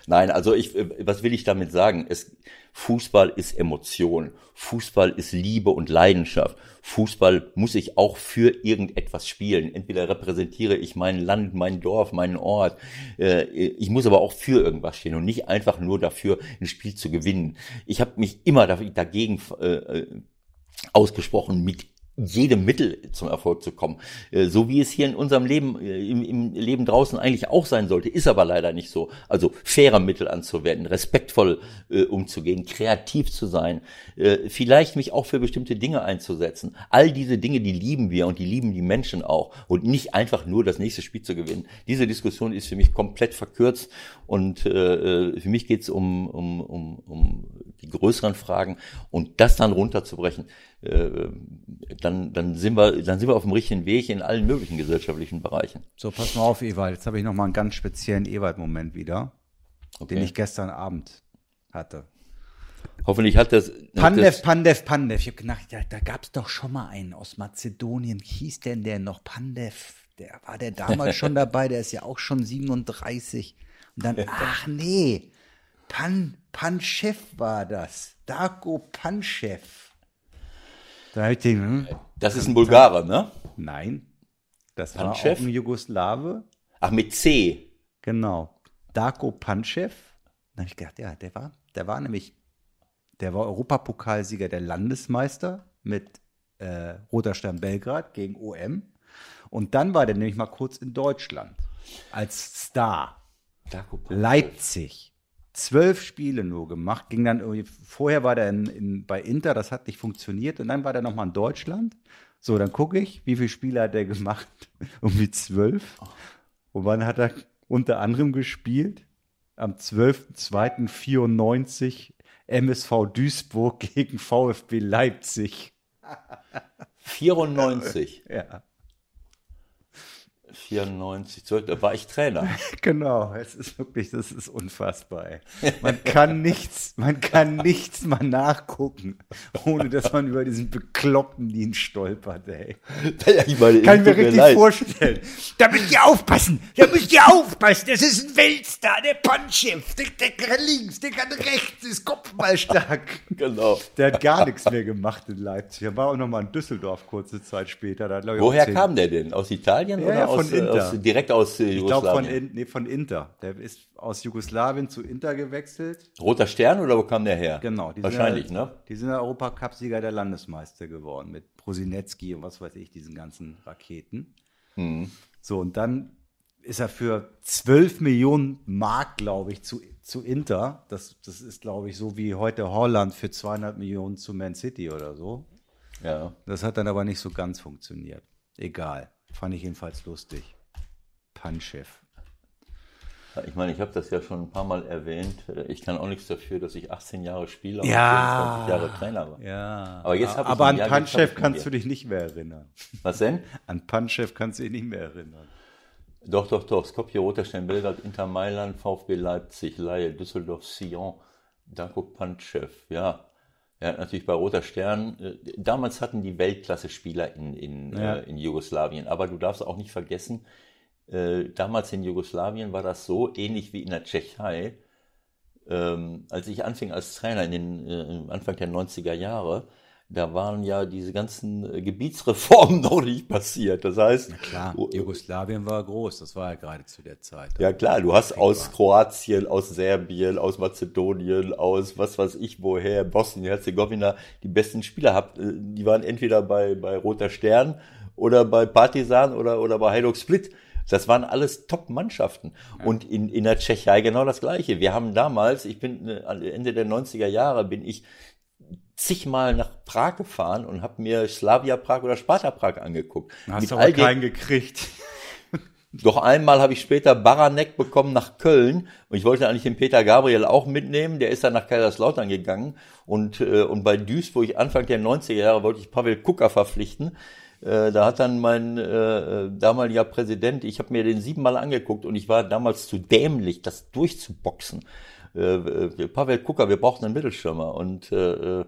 Speaker 3: Nein, also ich äh, was will ich damit sagen? Es Fußball ist Emotion, Fußball ist Liebe und Leidenschaft. Fußball muss ich auch für irgendetwas spielen. Entweder repräsentiere ich mein Land, mein Dorf, meinen Ort. Äh, ich muss aber auch für irgendwas stehen und nicht einfach nur dafür, ein Spiel zu gewinnen. Ich habe mich immer dagegen äh, ausgesprochen mit jedem Mittel zum Erfolg zu kommen. Äh, so wie es hier in unserem Leben, äh, im, im, Leben draußen eigentlich auch sein sollte, ist aber leider nicht so. Also fairer Mittel anzuwenden, respektvoll äh, umzugehen, kreativ zu sein, äh, vielleicht mich auch für bestimmte Dinge einzusetzen. All diese Dinge, die lieben wir und die lieben die Menschen auch und nicht einfach nur das nächste Spiel zu gewinnen. Diese Diskussion ist für mich komplett verkürzt und äh, äh für mich geht es um, um, um, um die größeren Fragen und das dann runterzubrechen, äh, dann, dann, sind wir, dann sind wir auf dem richtigen Weg in allen möglichen gesellschaftlichen Bereichen.
Speaker 2: So, pass mal auf, Ewald. Jetzt habe ich noch mal einen ganz speziellen Ewald-Moment wieder, okay. den ich gestern Abend hatte.
Speaker 3: Hoffentlich hat das.
Speaker 2: Pandev,
Speaker 3: das
Speaker 2: Pandev, Pandev. Ich habe gedacht, da, da gab es doch schon mal einen aus Mazedonien. Hieß denn der noch? Pandev. Der war der damals schon <laughs> dabei. Der ist ja auch schon 37. Und dann, ach nee, Pan, Panchev war das. Darko Panchev.
Speaker 3: Da ich den, hm, das ist ein Bulgarer, ne?
Speaker 2: Nein. Das Panchev? war auch ein Jugoslawe.
Speaker 3: Ach, mit C.
Speaker 2: Genau. Darko Panchev. Da habe ich gedacht, ja, der war, der war nämlich, der war Europapokalsieger der Landesmeister mit äh, Roter Stern Belgrad gegen OM. Und dann war der nämlich mal kurz in Deutschland als Star. Leipzig zwölf Spiele nur gemacht, ging dann irgendwie, vorher war der in, in, bei Inter, das hat nicht funktioniert und dann war der nochmal in Deutschland. So, dann gucke ich, wie viele Spiele hat er gemacht? <laughs> um die zwölf. Und wann hat er unter anderem gespielt? Am 12.02.94 MSV Duisburg <laughs> gegen VfB Leipzig.
Speaker 3: 94.
Speaker 2: ja.
Speaker 3: 94, zurück, da war ich Trainer. <laughs>
Speaker 2: genau, es ist wirklich, das ist unfassbar. Ey. Man kann <laughs> nichts, man kann nichts mal nachgucken, ohne dass man über diesen bekloppten Dienst stolpert, ey.
Speaker 3: Ich meine,
Speaker 2: kann ich mir richtig mir vorstellen. Da müsst ihr aufpassen, da <laughs> müsst ihr aufpassen, das ist ein Weltstar, der Punchchef, der, der kann links, der kann rechts, ist kopfballstark.
Speaker 3: Genau.
Speaker 2: Der hat gar nichts mehr gemacht in Leipzig. Er war auch noch mal in Düsseldorf kurze Zeit später.
Speaker 3: Woher kam der denn? Aus Italien
Speaker 2: ja,
Speaker 3: oder
Speaker 2: ja,
Speaker 3: aus
Speaker 2: von Inter.
Speaker 3: Aus, direkt aus
Speaker 2: äh, Jugoslawien? Ich glaube von, nee, von Inter. Der ist aus Jugoslawien zu Inter gewechselt.
Speaker 3: Roter Stern oder wo kam der her?
Speaker 2: Genau.
Speaker 3: Wahrscheinlich,
Speaker 2: ja,
Speaker 3: ne?
Speaker 2: Die sind der Europacup-Sieger der Landesmeister geworden mit Prosinecki und was weiß ich, diesen ganzen Raketen.
Speaker 3: Mhm.
Speaker 2: So, und dann ist er für 12 Millionen Mark, glaube ich, zu, zu Inter. Das, das ist, glaube ich, so wie heute Holland für 200 Millionen zu Man City oder so.
Speaker 3: Ja.
Speaker 2: Das hat dann aber nicht so ganz funktioniert. Egal. Fand ich jedenfalls lustig. Panchev.
Speaker 3: Ich meine, ich habe das ja schon ein paar Mal erwähnt. Ich kann auch nichts dafür, dass ich 18 Jahre Spieler und
Speaker 2: Ja.
Speaker 3: 24 Jahre Trainer war.
Speaker 2: Ja.
Speaker 3: Aber jetzt
Speaker 2: aber an
Speaker 3: Jahr
Speaker 2: Panchev
Speaker 3: geschafft mit
Speaker 2: kannst du dich nicht mehr erinnern.
Speaker 3: Was denn?
Speaker 2: An Panchev kannst du dich nicht mehr erinnern.
Speaker 3: Doch, doch, doch. Skopje, Roterstein, Belgrad, Inter Mailand, VfB Leipzig, Laie, Düsseldorf, Sion, Danko Panchev. Ja. Er hat natürlich bei Roter Stern, äh, damals hatten die Weltklasse-Spieler in, in,
Speaker 2: Ja.
Speaker 3: äh, in Jugoslawien. Aber du darfst auch nicht vergessen, äh, damals in Jugoslawien war das so ähnlich wie in der Tschechei. Ähm, als ich anfing als Trainer in den äh, Anfang der 90er Jahre, da waren ja diese ganzen äh, Gebietsreformen <laughs> noch nicht passiert. Das heißt,
Speaker 2: Klar,
Speaker 3: Oh,
Speaker 2: Jugoslawien war groß, das war ja gerade zu der Zeit.
Speaker 3: ja klar, du hast aus Kroatien, aus Serbien, aus Mazedonien, aus was weiß ich woher, Bosnien-Herzegowina die besten Spieler habt. äh, Die waren entweder bei, bei Roter Stern oder bei Partisan oder, oder bei Hajduk Split. Das waren alles Top-Mannschaften. Und in, in der Tschechei genau das Gleiche. Wir haben damals, ich bin äh, Ende der 90er Jahre, bin ich zigmal nach Prag gefahren und habe mir Slavia Prag oder Sparta Prag angeguckt.
Speaker 2: Hast
Speaker 3: Mit
Speaker 2: aber
Speaker 3: all den-
Speaker 2: keinen gekriegt. <laughs>
Speaker 3: doch einmal habe ich später Baranek bekommen nach Köln und ich wollte eigentlich den Peter Gabriel auch mitnehmen, der ist dann nach Kaiserslautern gegangen und, äh, und bei Duisburg Anfang der 90er Jahre wollte ich Pavel Kuka verpflichten. Äh, da hat dann mein äh, damaliger Präsident, ich habe mir den siebenmal angeguckt und ich war damals zu dämlich, das durchzuboxen. Äh, äh, Pavel Kuka, wir brauchen einen Mittelstürmer und äh, äh,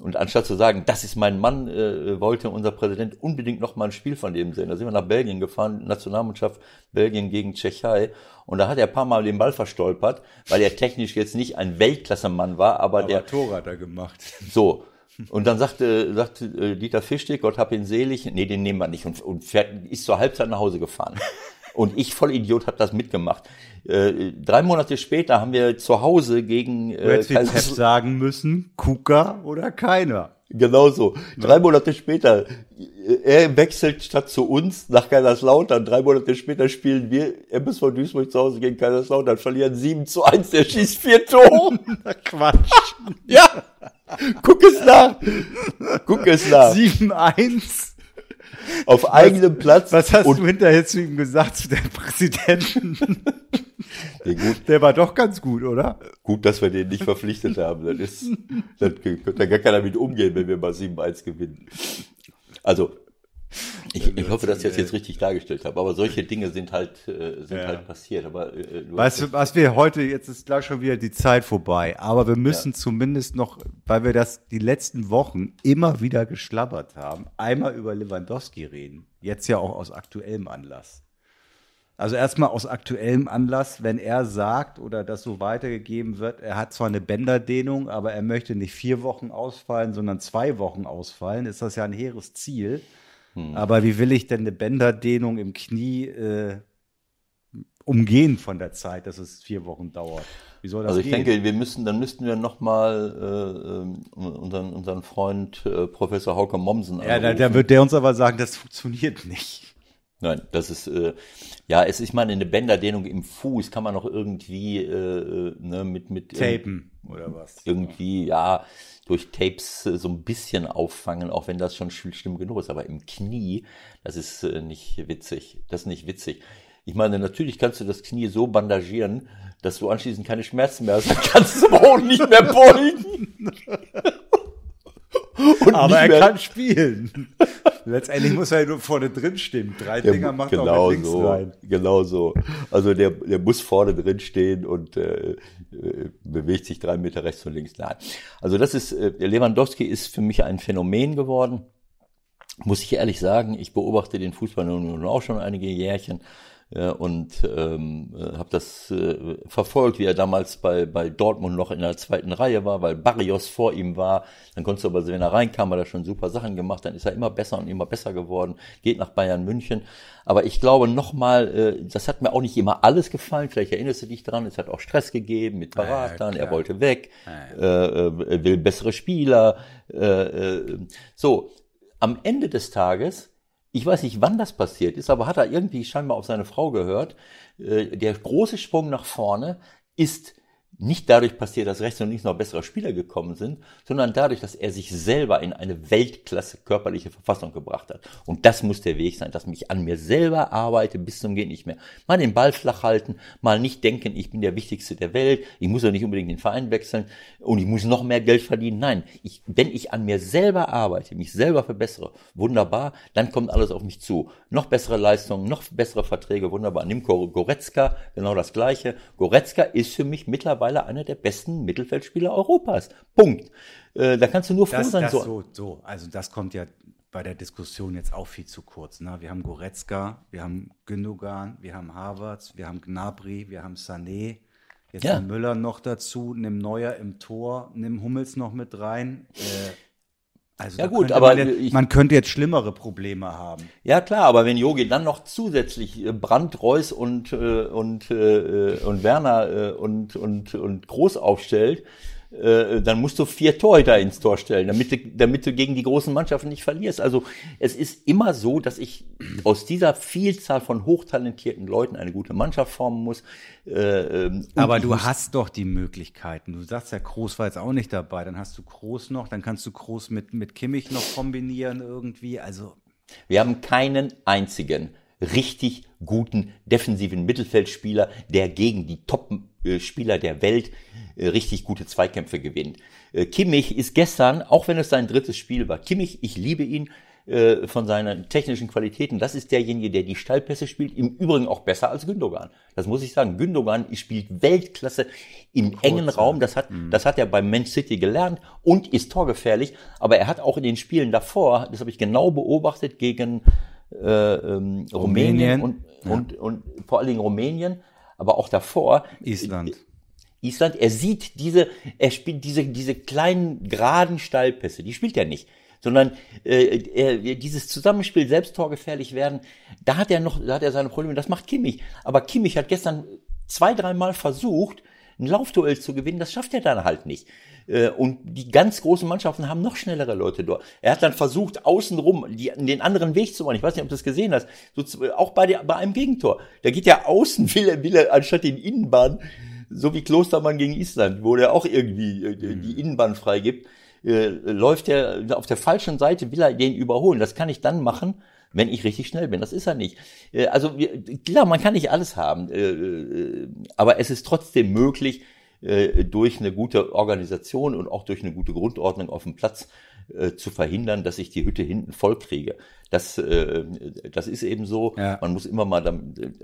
Speaker 3: und anstatt zu sagen, das ist mein Mann, äh, wollte unser Präsident unbedingt noch mal ein Spiel von dem sehen. Da sind wir nach Belgien gefahren, Nationalmannschaft Belgien gegen Tschechei. Und da hat er ein paar Mal den Ball verstolpert, weil er technisch jetzt nicht ein Weltklassemann war, aber,
Speaker 2: Aber
Speaker 3: der
Speaker 2: Tor hat er gemacht. <laughs>
Speaker 3: so. Und dann sagte, sagte äh, Dieter Fischtig, Gott hab ihn selig, nee, den nehmen wir nicht. Und, und fährt, ist zur Halbzeit nach Hause gefahren. Und ich, voll Idiot, hab das mitgemacht. Äh, drei Monate später haben wir zu Hause gegen äh,
Speaker 2: Pep
Speaker 3: Kaiserslautern-
Speaker 2: sagen müssen, Kuka oder keiner.
Speaker 3: Genau so. Drei Monate später, er wechselt statt zu uns nach Kaiserslautern. Drei Monate später spielen wir MSV Duisburg zu Hause gegen Kaiserslautern, verlieren 7 zu 1, der schießt vier Tore. <laughs>
Speaker 2: Quatsch.
Speaker 3: ja, guck es nach. Guck es nach.
Speaker 2: 7-1. <laughs>
Speaker 3: Auf eigenem Platz.
Speaker 2: Was hast du hinterher zu ihm gesagt, zu dem Präsidenten? <laughs>
Speaker 3: Nee,
Speaker 2: Der war doch ganz gut, oder?
Speaker 3: gut, dass wir den nicht verpflichtet haben. Das ist, dann könnte gar keiner mit umgehen, wenn wir mal 7-1 gewinnen. Also, ich, ich hoffe, dass ich das jetzt richtig dargestellt habe. Aber solche Dinge sind halt, äh, sind
Speaker 2: Ja.
Speaker 3: halt passiert. Aber äh,
Speaker 2: Weißt du, was wir heute, jetzt ist gleich schon wieder die Zeit vorbei, aber wir müssen zumindest noch, weil wir das die letzten Wochen immer wieder geschlabbert haben, einmal über Lewandowski reden. Jetzt ja auch aus aktuellem Anlass. Also erstmal aus aktuellem Anlass, wenn er sagt oder das so weitergegeben wird, er hat zwar eine Bänderdehnung, aber er möchte nicht vier Wochen ausfallen, sondern zwei Wochen ausfallen, ist das ja ein hehres Ziel. Aber wie will ich denn eine Bänderdehnung im Knie äh, umgehen von der Zeit, dass es vier Wochen dauert? Wie soll das
Speaker 3: Also ich
Speaker 2: gehen?
Speaker 3: denke, wir müssen, dann müssten wir nochmal äh, ähm, unseren, unseren Freund äh, Professor Hauke Mommsen
Speaker 2: ja, da,
Speaker 3: anrufen.
Speaker 2: da wird der uns aber sagen, das funktioniert nicht.
Speaker 3: Nein, das ist, äh, ja, es ist, ich meine, eine Bänderdehnung im Fuß kann man noch irgendwie, äh, äh, ne, mit, mit
Speaker 2: Tapen oder was?
Speaker 3: irgendwie, ja, durch Tapes äh, so ein bisschen auffangen, auch wenn das schon sch- schlimm genug ist. Aber im Knie, das ist äh, nicht witzig. Das ist nicht witzig. Ich meine, natürlich kannst du das Knie so bandagieren, dass du anschließend keine Schmerzen mehr hast. Dann kannst du es aber auch nicht mehr beugen. <laughs> Und
Speaker 2: Aber er kann spielen. <laughs> Letztendlich muss er ja nur vorne drin stehen. Drei
Speaker 3: Der
Speaker 2: Dinger macht
Speaker 3: genau
Speaker 2: er auch mit links
Speaker 3: so,
Speaker 2: rein.
Speaker 3: Genau so. Also der, der muss vorne drin stehen und äh, äh, bewegt sich drei Meter rechts und links. Nein. Also das ist, äh, Lewandowski ist für mich ein Phänomen geworden. Muss ich ehrlich sagen, ich beobachte den Fußball nun auch schon einige Jährchen äh, und ähm, äh, habe das äh, verfolgt, wie er damals bei, bei Dortmund noch in der zweiten Reihe war, weil Barrios vor ihm war. Dann konntest du aber, wenn er reinkam, hat er schon super Sachen gemacht. Dann ist er immer besser und immer besser geworden. Geht nach Bayern München. Aber ich glaube nochmal, äh, das hat mir auch nicht immer alles gefallen. Vielleicht erinnerst du dich dran. Es hat auch Stress gegeben mit Beratern. er
Speaker 2: klar.
Speaker 3: wollte weg. Äh, äh, er will bessere Spieler. Äh, äh, so, am Ende des Tages, ich weiß nicht, wann das passiert ist, aber hat er irgendwie scheinbar auf seine Frau gehört, äh, der große Sprung nach vorne ist nicht dadurch passiert, dass rechts und links noch bessere Spieler gekommen sind, sondern dadurch, dass er sich selber in eine Weltklasse körperliche Verfassung gebracht hat. Und das muss der Weg sein, dass ich an mir selber arbeite bis zum Gehen nicht mehr. Mal den Ball flach halten, mal nicht denken, ich bin der Wichtigste der Welt, ich muss ja nicht unbedingt den Verein wechseln und ich muss noch mehr Geld verdienen. Nein, ich, wenn ich an mir selber arbeite, mich selber verbessere, wunderbar, dann kommt alles auf mich zu. Noch bessere Leistungen, noch bessere Verträge, wunderbar. Nimm Goretzka, genau das Gleiche. Goretzka ist für mich mittlerweile mittlerweile einer der besten Mittelfeldspieler Europas. Punkt. Äh, da kannst du nur froh
Speaker 2: das,
Speaker 3: sein.
Speaker 2: Das
Speaker 3: so.
Speaker 2: so, so, also das kommt ja bei der Diskussion jetzt auch viel zu kurz. Ne? Wir haben Goretzka, wir haben Gündogan, wir haben Havertz, wir haben Gnabry, wir haben Sané. Jetzt
Speaker 3: Ja.
Speaker 2: Müller noch dazu, nimm Neuer im Tor, nimm Hummels noch mit rein. Äh, also
Speaker 3: Ja gut, aber
Speaker 2: man,
Speaker 3: ich-
Speaker 2: man könnte jetzt schlimmere Probleme haben.
Speaker 3: Ja klar, aber wenn Jogi dann noch zusätzlich äh, Brandt, Reus und äh, und äh, und Werner und und und Groß aufstellt, äh, dann musst du vier Torhüter ins Tor stellen, damit du, damit du gegen die großen Mannschaften nicht verlierst. Also es ist immer so, dass ich aus dieser Vielzahl von hochtalentierten Leuten eine gute Mannschaft formen muss. Äh, ähm,
Speaker 2: Aber du hast doch die Möglichkeiten. Du sagst ja, Groß war jetzt auch nicht dabei. Dann hast du Groß noch, dann kannst du Groß mit, mit Kimmich noch kombinieren irgendwie. Also
Speaker 3: Wir haben keinen einzigen richtig guten defensiven Mittelfeldspieler, der gegen die Top-Spieler der Welt äh, richtig gute Zweikämpfe gewinnt. Äh, Kimmich ist gestern, auch wenn es sein drittes Spiel war, Kimmich, ich liebe ihn äh, von seinen technischen Qualitäten. Das ist derjenige, der die Stallpässe spielt, im Übrigen auch besser als Gündogan. Das muss ich sagen. Gündogan spielt Weltklasse im engen Raum. Das hat, das hat er beim Man City gelernt und ist torgefährlich. Aber er hat auch in den Spielen davor, das habe ich genau beobachtet, gegen äh, ähm, Rumänien,
Speaker 2: Rumänien,
Speaker 3: und, und, und vor allen Dingen Rumänien, aber auch davor.
Speaker 2: Island.
Speaker 3: Island, er sieht diese, er spielt diese, diese kleinen geraden Steilpässe, die spielt er nicht. Sondern äh, er, dieses Zusammenspiel selbst torgefährlich werden, da hat er noch, da hat er seine Probleme, das macht Kimmich. Aber Kimmich hat gestern zwei, dreimal versucht, ein Laufduell zu gewinnen, das schafft er dann halt nicht. Äh, Und die ganz großen Mannschaften haben noch schnellere Leute dort. Er hat dann versucht, außenrum die, den anderen Weg zu machen. Ich weiß nicht, ob du das gesehen hast. So, auch bei, der, bei einem Gegentor. Da geht er außen, <laughs> will er, will er anstatt den Innenbahn, so wie Klostermann gegen Island, wo der auch irgendwie äh, die Innenbahn freigibt, äh, läuft er auf der falschen Seite, will er den überholen. Das kann ich dann machen, wenn ich richtig schnell bin. Das ist er nicht. Äh, Also klar, man kann nicht alles haben, äh, äh, aber es ist trotzdem möglich, durch eine gute Organisation und auch durch eine gute Grundordnung auf dem Platz zu verhindern, dass ich die Hütte hinten voll kriege. Das, das ist eben so.
Speaker 2: Ja.
Speaker 3: Man muss immer mal, da,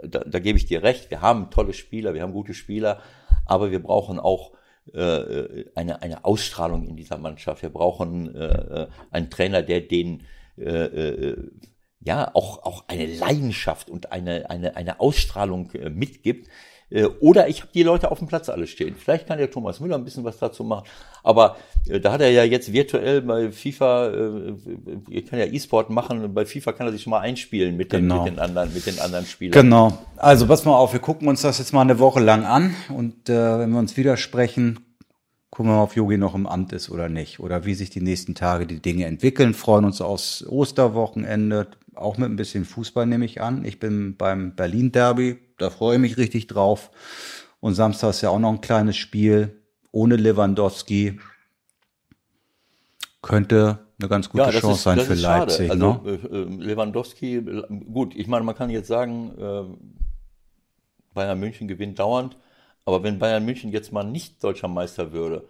Speaker 3: da, da gebe ich dir recht, wir haben tolle Spieler, wir haben gute Spieler, aber wir brauchen auch eine, eine Ausstrahlung in dieser Mannschaft. Wir brauchen äh, einen Trainer, der den äh, ja auch auch eine Leidenschaft und eine eine eine Ausstrahlung äh, mitgibt. Äh, Oder ich habe die Leute auf dem Platz alle stehen. Vielleicht kann der Thomas Müller ein bisschen was dazu machen. Aber äh, da hat er ja jetzt virtuell bei FIFA, äh, er kann ja E-Sport machen. Bei FIFA kann er sich schon mal einspielen mit den,
Speaker 2: Genau.
Speaker 3: mit den anderen, mit den anderen Spielern.
Speaker 2: Genau. Also pass mal auf, wir gucken uns das jetzt mal eine Woche lang an und äh, wenn wir uns widersprechen, gucken wir mal, ob Yogi noch im Amt ist oder nicht oder wie sich die nächsten Tage die Dinge entwickeln. Freuen uns aufs Osterwochenende, auch mit ein bisschen Fußball nehme ich an. Ich bin beim Berlin Derby, da freue ich mich richtig drauf. Und Samstag ist ja auch noch ein kleines Spiel ohne Lewandowski. Könnte eine ganz gute Chance sein für Leipzig.
Speaker 3: Schade.
Speaker 2: ne?
Speaker 3: Also äh, äh, Lewandowski, gut, ich meine, man kann jetzt sagen, äh, Bayern München gewinnt dauernd, aber wenn Bayern München jetzt mal nicht deutscher Meister würde,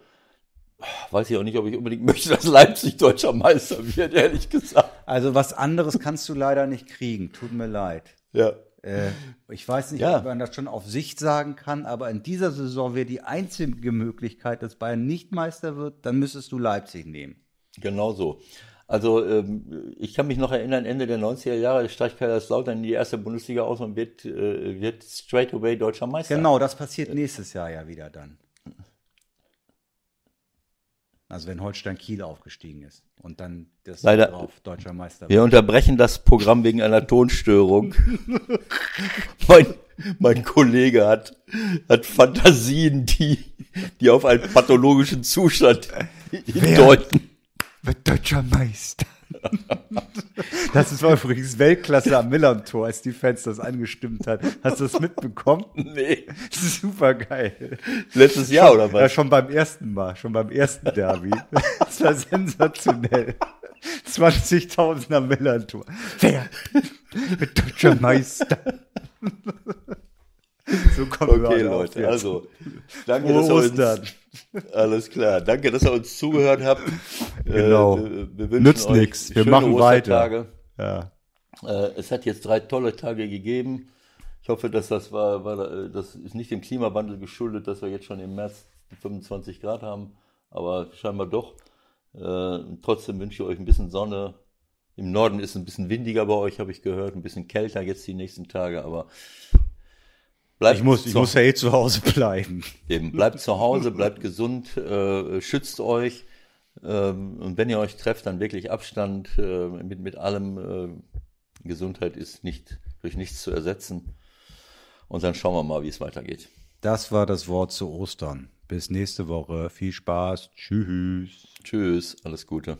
Speaker 3: weiß ich auch nicht, ob ich unbedingt <laughs> möchte, dass Leipzig deutscher Meister wird, ehrlich gesagt.
Speaker 2: Also was anderes kannst du leider nicht kriegen. Tut mir leid.
Speaker 3: Ja.
Speaker 2: Äh, ich weiß nicht,
Speaker 3: Ja.
Speaker 2: ob man das schon auf Sicht sagen kann, aber in dieser Saison wäre die einzige Möglichkeit, dass Bayern nicht Meister wird, dann müsstest du Leipzig nehmen.
Speaker 3: Genau so. Also ähm, ich kann mich noch erinnern, Ende der 90er Jahre steigt Kaiserslautern in die erste Bundesliga aus und wird, äh, wird straight away deutscher Meister.
Speaker 2: Genau, das passiert nächstes Jahr ja wieder dann. Also wenn Holstein Kiel aufgestiegen ist und dann das
Speaker 3: Leider-
Speaker 2: drauf deutscher Meister
Speaker 3: Wir unterbrechen das Programm wegen einer Tonstörung. <laughs> mein, mein Kollege hat, hat Fantasien, die, die auf einen pathologischen Zustand hindeuten.
Speaker 2: wird deutscher Meister. <laughs> Das ist war übrigens Weltklasse am Millern-Tor, als die Fans das angestimmt hat. Hast du das mitbekommen?
Speaker 3: Nee.
Speaker 2: Das ist super geil.
Speaker 3: Letztes Jahr oder
Speaker 2: Ja,
Speaker 3: was?
Speaker 2: schon beim ersten Mal, schon beim ersten Derby. Das war sensationell. 20.000 am Millern-Tor. Wer wird deutscher Meister? <laughs> So kommen
Speaker 3: Okay,
Speaker 2: wir
Speaker 3: Leute, also danke,
Speaker 2: Frohe
Speaker 3: dass ihr
Speaker 2: Ostern.
Speaker 3: uns, alles klar, danke, dass ihr uns zugehört habt.
Speaker 2: Genau.
Speaker 3: Äh, wir, wir wünschen
Speaker 2: Nützt nix. Wir machen
Speaker 3: Ostertage.
Speaker 2: Ja.
Speaker 3: Äh, es hat jetzt drei tolle Tage gegeben. Ich hoffe, dass das war, war, äh, das ist nicht dem Klimawandel geschuldet, dass wir jetzt schon im März die 25 Grad haben, aber scheinbar doch. Äh, trotzdem wünsche ich euch ein bisschen Sonne. Im Norden ist es ein bisschen windiger bei euch, habe ich gehört, ein bisschen kälter jetzt die nächsten Tage, aber bleibt
Speaker 2: Ich muss, ich
Speaker 3: zu-
Speaker 2: muss ja eh zu Hause <laughs> bleiben.
Speaker 3: Eben, bleibt zu Hause, bleibt gesund, äh, schützt euch. Ähm, und wenn ihr euch trefft, dann wirklich Abstand äh, mit, mit allem. Äh, Gesundheit ist nicht durch nichts zu ersetzen. Und dann schauen wir mal, wie es weitergeht.
Speaker 2: Das war das Wort zu Ostern. Bis nächste Woche. Viel Spaß. Tschüss.
Speaker 3: Tschüss, alles Gute.